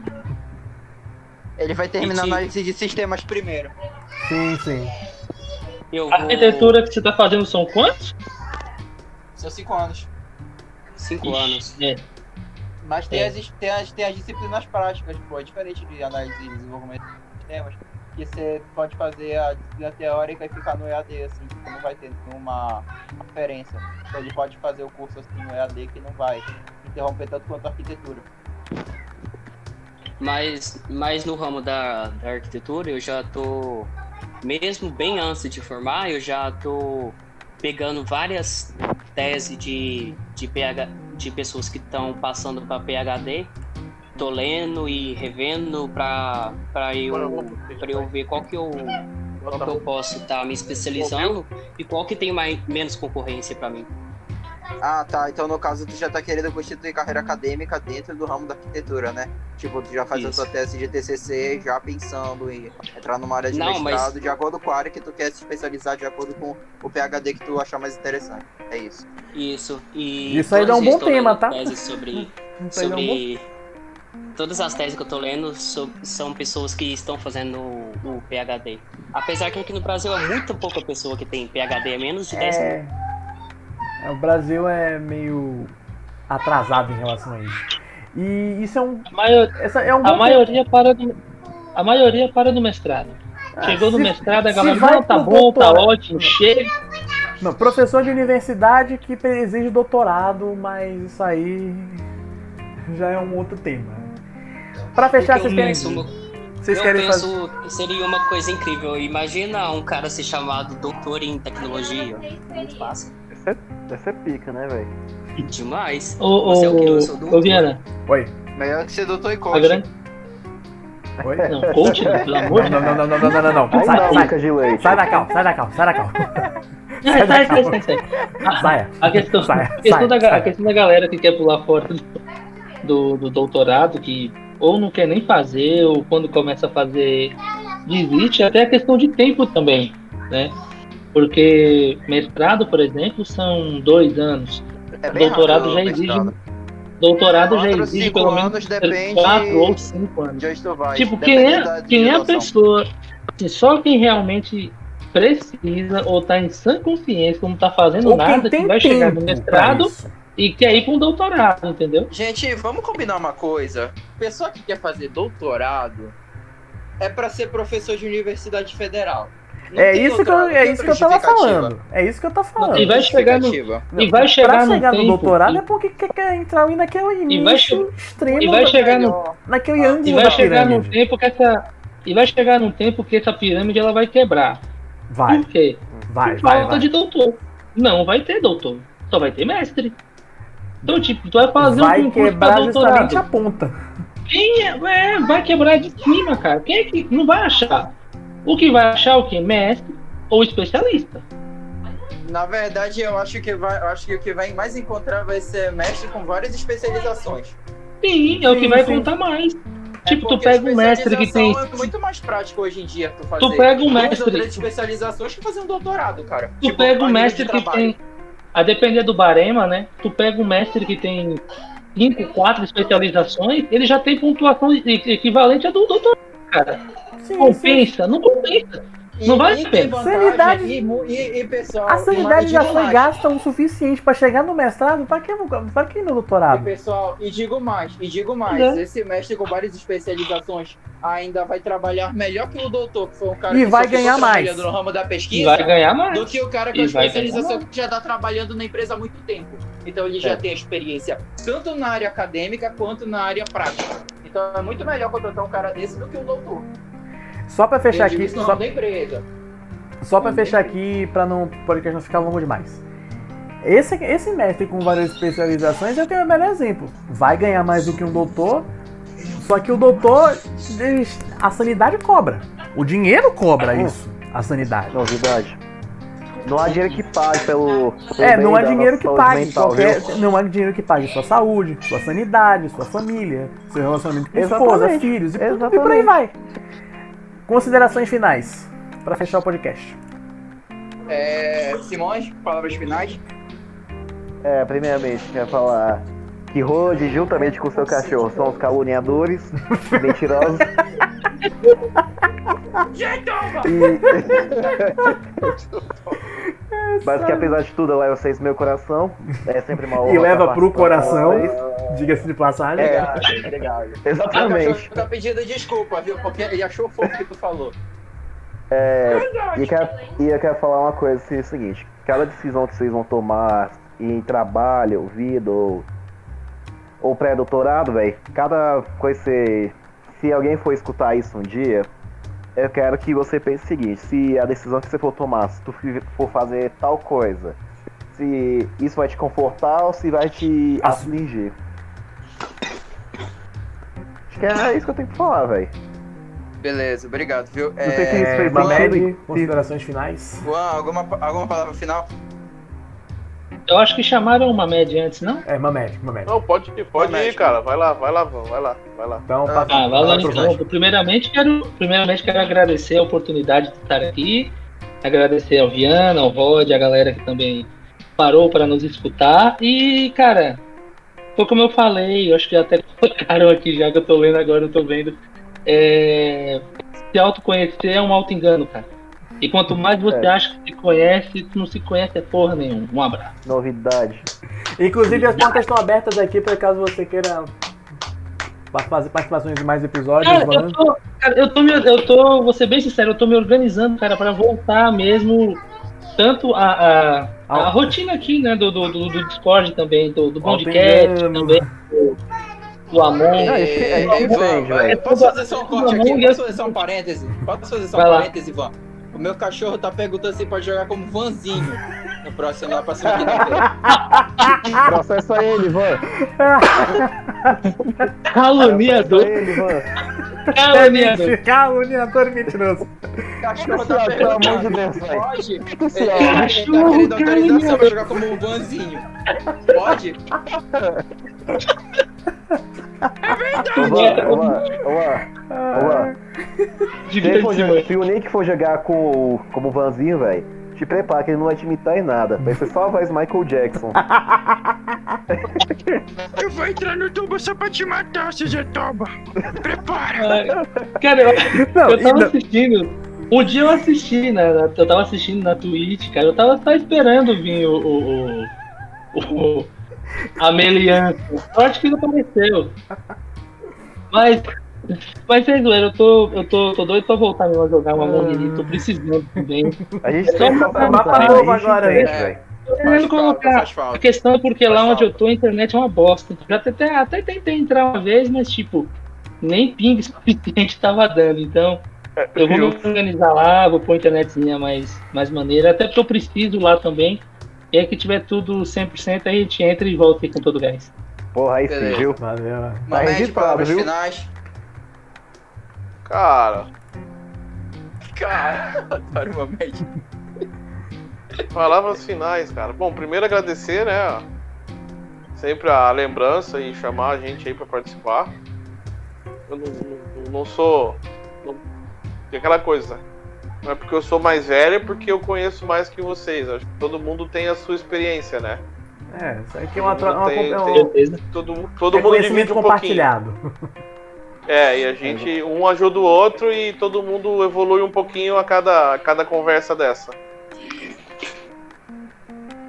Ele vai terminar a te- análise de sistemas primeiro. Sim, sim. Eu A vou... arquitetura que você tá fazendo são quantos? São cinco anos. Cinco anos. É. Mas tem, É. as, tem, as, tem as disciplinas práticas, pô. É diferente de análise e desenvolvimento de sistemas. Que você pode fazer a disciplina teórica e ficar no EAD, assim, tipo, não vai ter nenhuma diferença. Então ele pode fazer o curso assim no EAD que não vai interromper tanto quanto a arquitetura. Mas, mas no ramo da, da arquitetura eu já tô, mesmo bem antes de formar, eu já tô pegando várias teses de, de, PH, de pessoas que estão passando para PHD tô lendo e revendo pra, pra, eu, pra eu ver qual que eu, qual que eu posso estar me especializando e qual que tem mais, menos concorrência pra mim. Ah, tá. Então, no caso, tu já tá querendo constituir carreira acadêmica dentro do ramo da arquitetura, né? Tipo, tu já faz a Isso. tua tese de TCC já pensando em entrar numa área de Não, mas- mestrado de acordo com a área que tu quer se especializar, de acordo com o PhD que tu achar mais interessante. É isso. Isso. E Isso aí dá um bom tema, tá? Sobre, sobre todas as teses que eu tô lendo so- são pessoas que estão fazendo o, o PhD. Apesar que aqui no Brasil é muito pouca pessoa que tem PhD, é menos de 10 mil. É, é, o Brasil é meio atrasado em relação a isso. E isso é um, A, maior, essa é um a maioria para do, a maioria para do mestrado. Ah, Chegou no se- mestrado, a galera, não, tá bom, tá doutorado. ótimo, chega. Não, professor de universidade que exige doutorado, mas isso aí já é um outro tema. Pra fechar, vocês eu querem, penso- vocês eu querem fazer. penso que seria uma coisa incrível. Imagina um cara ser chamado doutor em tecnologia. Muito fácil. Deve ser pica, né, velho? Demais. Ô, Você é o quê? Eu ô, sou ô, doutor. Viana, Oi, Melhor que ser doutor e a coach. grande. oi. Não, coach, não, pelo amor Não, de não, não, não, não, não, não, não. Sai, não, sai, Lucas de leite. sai da cal, sai da cal, sai da cal. Deus. Sai, sai, sai, sai, sai. A- Saia. A questão, Saia, a questão saia, da, ga- saia. a questão da galera que quer pular fora do, do doutorado, que ou não quer nem fazer, ou quando começa a fazer, desiste, até a questão de tempo também, né? Porque mestrado, por exemplo, são dois anos. É doutorado rápido já exige. mestrado. Doutorado já Quatro, exige cinco pelo anos menos depende quatro ou cinco anos. Tipo, quem é, quem é a pessoa, assim, só quem realmente precisa ou tá em sã consciência, não tá fazendo Ou nada, que vai chegar no mestrado isso. E quer ir para um doutorado, entendeu? Gente, vamos combinar uma coisa. Pessoa que quer fazer doutorado é pra ser professor de universidade federal. Não É isso, que eu, é isso que eu tava falando. É isso que eu tô falando. E vai chegar no- e vai chegar pra no chegar no tempo doutorado e- é porque quer, quer entrar ali naquele E vai início extremo, e vai chegar no naquele e ângulo vai da chegar pirâmide. tempo que essa e vai chegar num tempo que essa pirâmide ela vai quebrar. Vai, Por quê? vai, Por vai, falta vai. de doutor. Não vai ter doutor, só vai ter mestre. Então, tipo, tu vai fazer um Vai concurso pra doutorado. a ponta. Quem é, é, vai quebrar de cima, cara. Quem é que não vai achar? O que vai achar é o quê? Mestre ou especialista. Na verdade, eu acho que vai, eu acho que o que vai mais encontrar vai ser mestre com várias especializações. Sim, é o que Sim, vai sim. contar mais. É Tipo, tu pega um mestre que tem. É muito mais prático hoje em dia tu fazer. Tu pega um mestre- três especializações que fazer um doutorado, cara. Tu Tipo, pega um mestre que tem. A depender do barema, né? Tu pega um mestre que tem cinco, quatro especializações, ele já tem pontuação equivalente à do doutor, cara. Sim, sim. Compensa? Não compensa. E- Não vale e a tem pena. vantagem, Sanidade- E, e, e, pessoal, A e sanidade já foi mais, gasta o suficiente pra chegar no mestrado, pra que, pra que no E doutorado? pessoal, e digo mais, e digo mais, É. esse mestre com várias especializações ainda vai trabalhar melhor que o doutor, que foi um cara E que vai ganhar mais. no ramo da E pesquisa, vai ganhar mais. do que o cara com E a vai especialização que já está trabalhando na empresa há muito tempo. Então ele já É. tem a experiência tanto na área acadêmica quanto na área prática. Então é muito melhor contratar um cara desse do que um doutor. Só pra fechar aqui, só, da empresa. só pra fechar aqui, pra não o podcast não ficar longo demais. Esse, esse mestre com várias especializações eu tenho o melhor exemplo. Vai ganhar mais do que um doutor, só que o doutor, a sanidade cobra. O dinheiro cobra isso, a sanidade. Novidade. Não há dinheiro que pague pelo. pelo É, não é da dinheiro que pague mental, qualquer, viu? não é dinheiro que pague sua saúde, sua sanidade, sua família, seu relacionamento com esposa, Exatamente, filhos e, por- e por aí exatamente. vai. Considerações finais pra fechar o podcast. É, Simões, palavras finais. É, primeiramente, quero falar que Rode, juntamente com seu cachorro, são os caluniadores, mentirosos. E... Mas que apesar de tudo, eu levo vocês no meu coração. É sempre uma honra. E leva pro coração. Diga-se de passagem. É. Obrigado, obrigado. O Exatamente. cachorro tá pedindo desculpa, viu? Porque ele achou fofo o que tu falou. E, quero, e eu quero falar uma coisa assim, é o seguinte, cada decisão que vocês vão tomar em trabalho, vida ou, ou pré-doutorado, velho, cada coisa que você. Se alguém for escutar isso um dia, eu quero que você pense o seguinte, se a decisão que você for tomar, se tu for fazer tal coisa, se isso vai te confortar ou se vai te afligir. que é isso que eu tenho pra falar, velho. Beleza, obrigado, viu? Não sei se isso É, fez Mamed, sentido. considerações finais? Juan, alguma, alguma palavra final? Eu acho que chamaram uma média antes, não? É, Mamed, Mamed. Não, pode ir, pode Vai, ir, cara. Vai lá, vai lá, vai lá, vai lá. Então, Ah, passa Ah, vai lá, então. Primeiramente quero, primeiramente quero agradecer a oportunidade de estar aqui. Agradecer ao Viana, ao Rod, a galera que também parou para nos escutar. E, cara, foi como eu falei, eu acho que até colocaram aqui já que eu tô lendo agora, eu tô vendo. É, se autoconhecer é um auto-engano, cara. E quanto mais você É. acha que se conhece, tu não se conhece é porra nenhuma. Um abraço. Novidade. Inclusive, as portas estão abertas aqui para caso você queira fazer participações em mais episódios. Cara, eu tô, cara, eu tô, me, eu tô, vou ser bem sincero, eu tô me organizando, cara, pra voltar mesmo tanto a, a, a Ao- rotina aqui, né, do, do, do, do Discord também, do, do Bondcast também, do, do Amon. Não, a a gente Ivan, entende, vai, velho. Posso fazer só um corte aqui? Vamos, Posso fazer só um parêntese? Posso fazer só um parêntese, Ivan? Meu cachorro tá perguntando se pode jogar como Vanzinho no próximo lá pra cima aqui na. Processa ele, Van. Caluniador, caluniador. Caluniador mentiroso. Cachorro Pelo tá amor perguntando de Deus, se velho. pode. Esse Ele, áudio. ele tá querendo autorização pra jogar como um Vanzinho. Pode? Van, ô, Van, ô, Van. Se, o Nick for jogar com, como Vanzinho, velho, te prepara que ele não vai te imitar em nada. Vai ser só a voz Michael Jackson. Eu vou entrar no tubo só pra te matar, seu Zé Toba. Prepara. Ai, Cara, eu, Não, eu tava não- assistindo. Um dia eu assisti, né? Eu tava assistindo na Twitch, cara. Eu tava só esperando vir o. o, o, o a meliança. Sorte que não apareceu. Mas. Mas é zoeira, eu tô, eu tô, tô doido pra voltar mesmo a jogar uma Among tô precisando também. A gente É tem só mapa novo agora, né? velho. Tô Faz querendo colocar. A questão é porque Faz lá onde falta. eu tô a internet é uma bosta. Já até, até tentei entrar uma vez, mas tipo, nem ping suficiente tava dando. Então, eu vou me organizar lá, vou pôr a internetzinha mais, mais maneira, até porque eu preciso lá também. E aí que tiver tudo 100%, aí a gente entra e volta aí com todo o gás. Porra, aí sim, viu? Valeu. Mamed, registrado, palavras viu? finais. Cara, Cara, adoro o Mamed. palavras finais, cara. Bom, primeiro agradecer, né? Sempre a lembrança e chamar a gente aí pra participar. Eu não, não- não sou. Não, aquela coisa. Não é porque eu sou mais velho, é porque eu conheço mais que vocês. Acho que todo mundo tem a sua experiência, né? É, isso aqui é uma, uma, Tem- é um- tem- Certeza. Todo, todo é mundo conhecimento um pouquinho. compartilhado. É, e a gente, um ajuda o outro e todo mundo evolui um pouquinho a cada, a cada conversa dessa.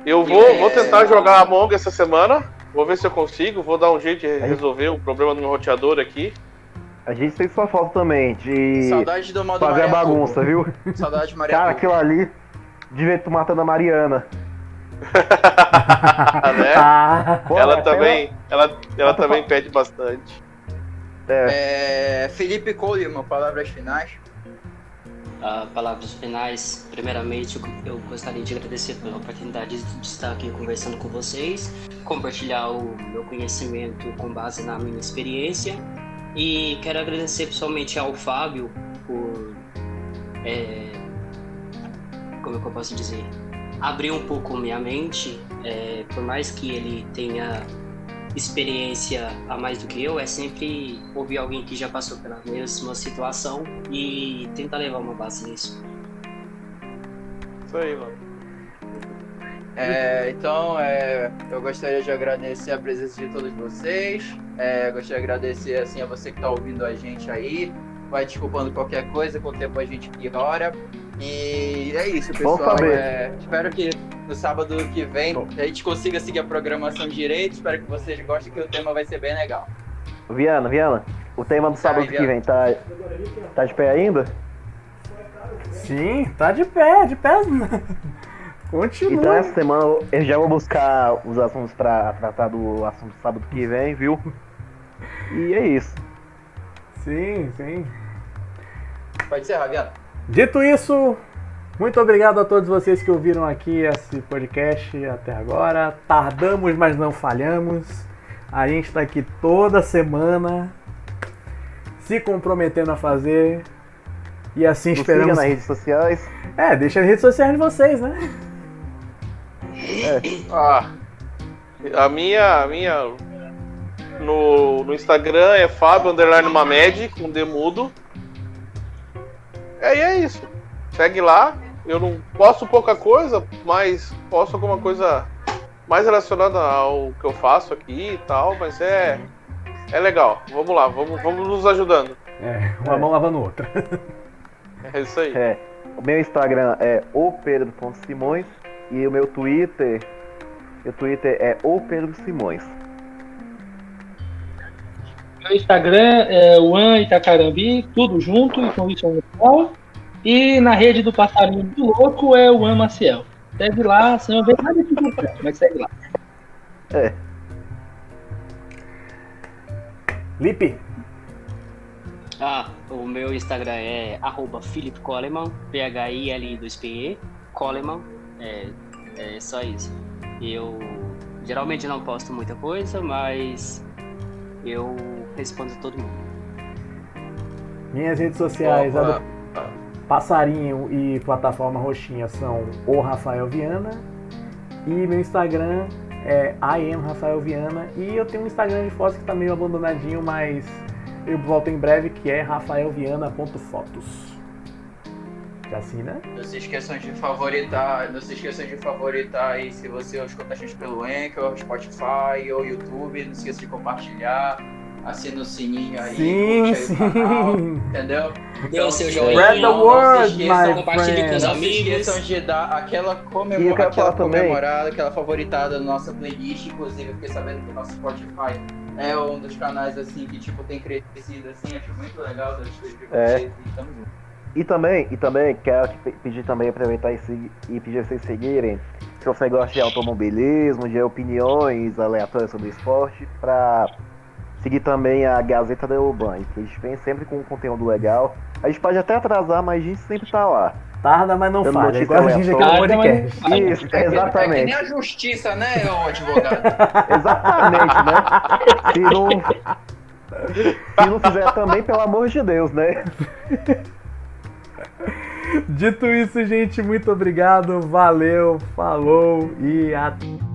Eu vou, vou tentar jogar Among essa semana. Vou ver se eu consigo. Vou dar um jeito de resolver o problema do meu roteador aqui. A gente tem sua foto também, de Saudade do modo fazer a bagunça, viu? Cubo. Saudade de Maria Cara, Cubo. aquilo ali devia tu matando a Mariana. né? Ah, Pô, ela também, ela, ela Ela também pede bastante. É, Felipe Coleman, palavras finais. Ah, palavras finais. Primeiramente, eu gostaria de agradecer pela oportunidade de estar aqui conversando com vocês, compartilhar o meu conhecimento com base na minha experiência. E quero agradecer pessoalmente ao Fábio por. é, como é que eu posso dizer? Abrir um pouco minha mente. é, por mais que ele tenha experiência a mais do que eu, é sempre ouvir alguém que já passou pela mesma situação e tentar levar uma base nisso. Isso aí, mano. É, então, é, eu gostaria de agradecer a presença de todos vocês. É, gostaria de agradecer assim, a você que está ouvindo a gente aí. Vai desculpando qualquer coisa, com o tempo a gente piora. E é isso, Bom pessoal. É, espero que no sábado que vem a gente consiga seguir a programação direito. Espero que vocês gostem, que o tema vai ser bem legal. Viana, Viana, o tema do sábado que vem tá, tá de pé ainda? sim, tá de pé, de pé. Continua. Então essa semana eu já vou buscar os assuntos pra tratar do assunto do sábado que vem, viu? E é isso. Sim, sim. Pode ser, Raviano? Dito isso, muito obrigado a todos vocês que ouviram aqui esse podcast até agora. Tardamos, mas não falhamos. A gente está aqui toda semana. se comprometendo a fazer. E assim Nos siga esperamos. nas redes sociais. É, deixa as redes sociais de vocês, né? Ah, a minha, a minha no, no Instagram é Fábio Underline Mamed com Demudo. É, e é isso. Segue lá. Eu não posto pouca coisa, mas posto alguma coisa mais relacionada ao que eu faço aqui e tal, mas é é legal. Vamos lá, vamos, vamos nos ajudando. É, uma mão lavando outra. É isso aí. É, o meu Instagram é o Pedro Ponto Simões e o meu Twitter, meu Twitter é o Pedro Simões. Meu Instagram é o An Itacarambi, tudo junto e com isso no final. E na rede do Passarinho do Louco é o An Maciel. Segue lá, você não vê nada de importante, mas segue lá. Lipe, Ah, o meu Instagram é arroba Philip Coleman, P-H-I-L-I-2-P-E, Coleman, é, é só isso. Eu geralmente não posto muita coisa, mas eu respondo todo mundo. minhas redes sociais, a do Opa. Passarinho e plataforma Roxinha são o Rafael Viana. E meu Instagram é I am Rafael Viana. E eu tenho um Instagram de fotos que tá meio abandonadinho, mas eu volto em breve, que é rafaelviana.fotos. Já assim, né? Não se esqueçam de favoritar, não se esqueçam de favoritar aí se você escuta a gente pelo Anchor, Spotify ou YouTube, não se esqueça de compartilhar, assina o sininho aí, Sim, curte aí o canal, sim. entendeu? Dê o seu se- joinha, Spread the não se word, esqueçam- my compartilhe com os friend. Não se amigos. esqueçam de dar aquela, quero aquela falar também- comemorada, aquela favoritada na nossa playlist. Inclusive, eu fiquei sabendo que o nosso Spotify é um dos canais assim que tipo tem crescido assim. Acho muito legal das coisas de É. vocês. E tamo junto. E também, e também quero pedir também aproveitar e, segui- e pedir vocês seguirem. Se você gosta de automobilismo, de opiniões aleatórias sobre esporte, pra seguir também a Gazeta da Urban, que a gente vem sempre com conteúdo legal. A gente pode até atrasar, mas a gente sempre tá lá. Tarda, mas não falha. notícia Igual a gente aqui no podcast. Isso, É que- É que exatamente. nem a justiça, né, advogado? Exatamente, né? Se não, se não fizer também, pelo amor de Deus, né? Dito isso, gente, muito obrigado, valeu, falou e até.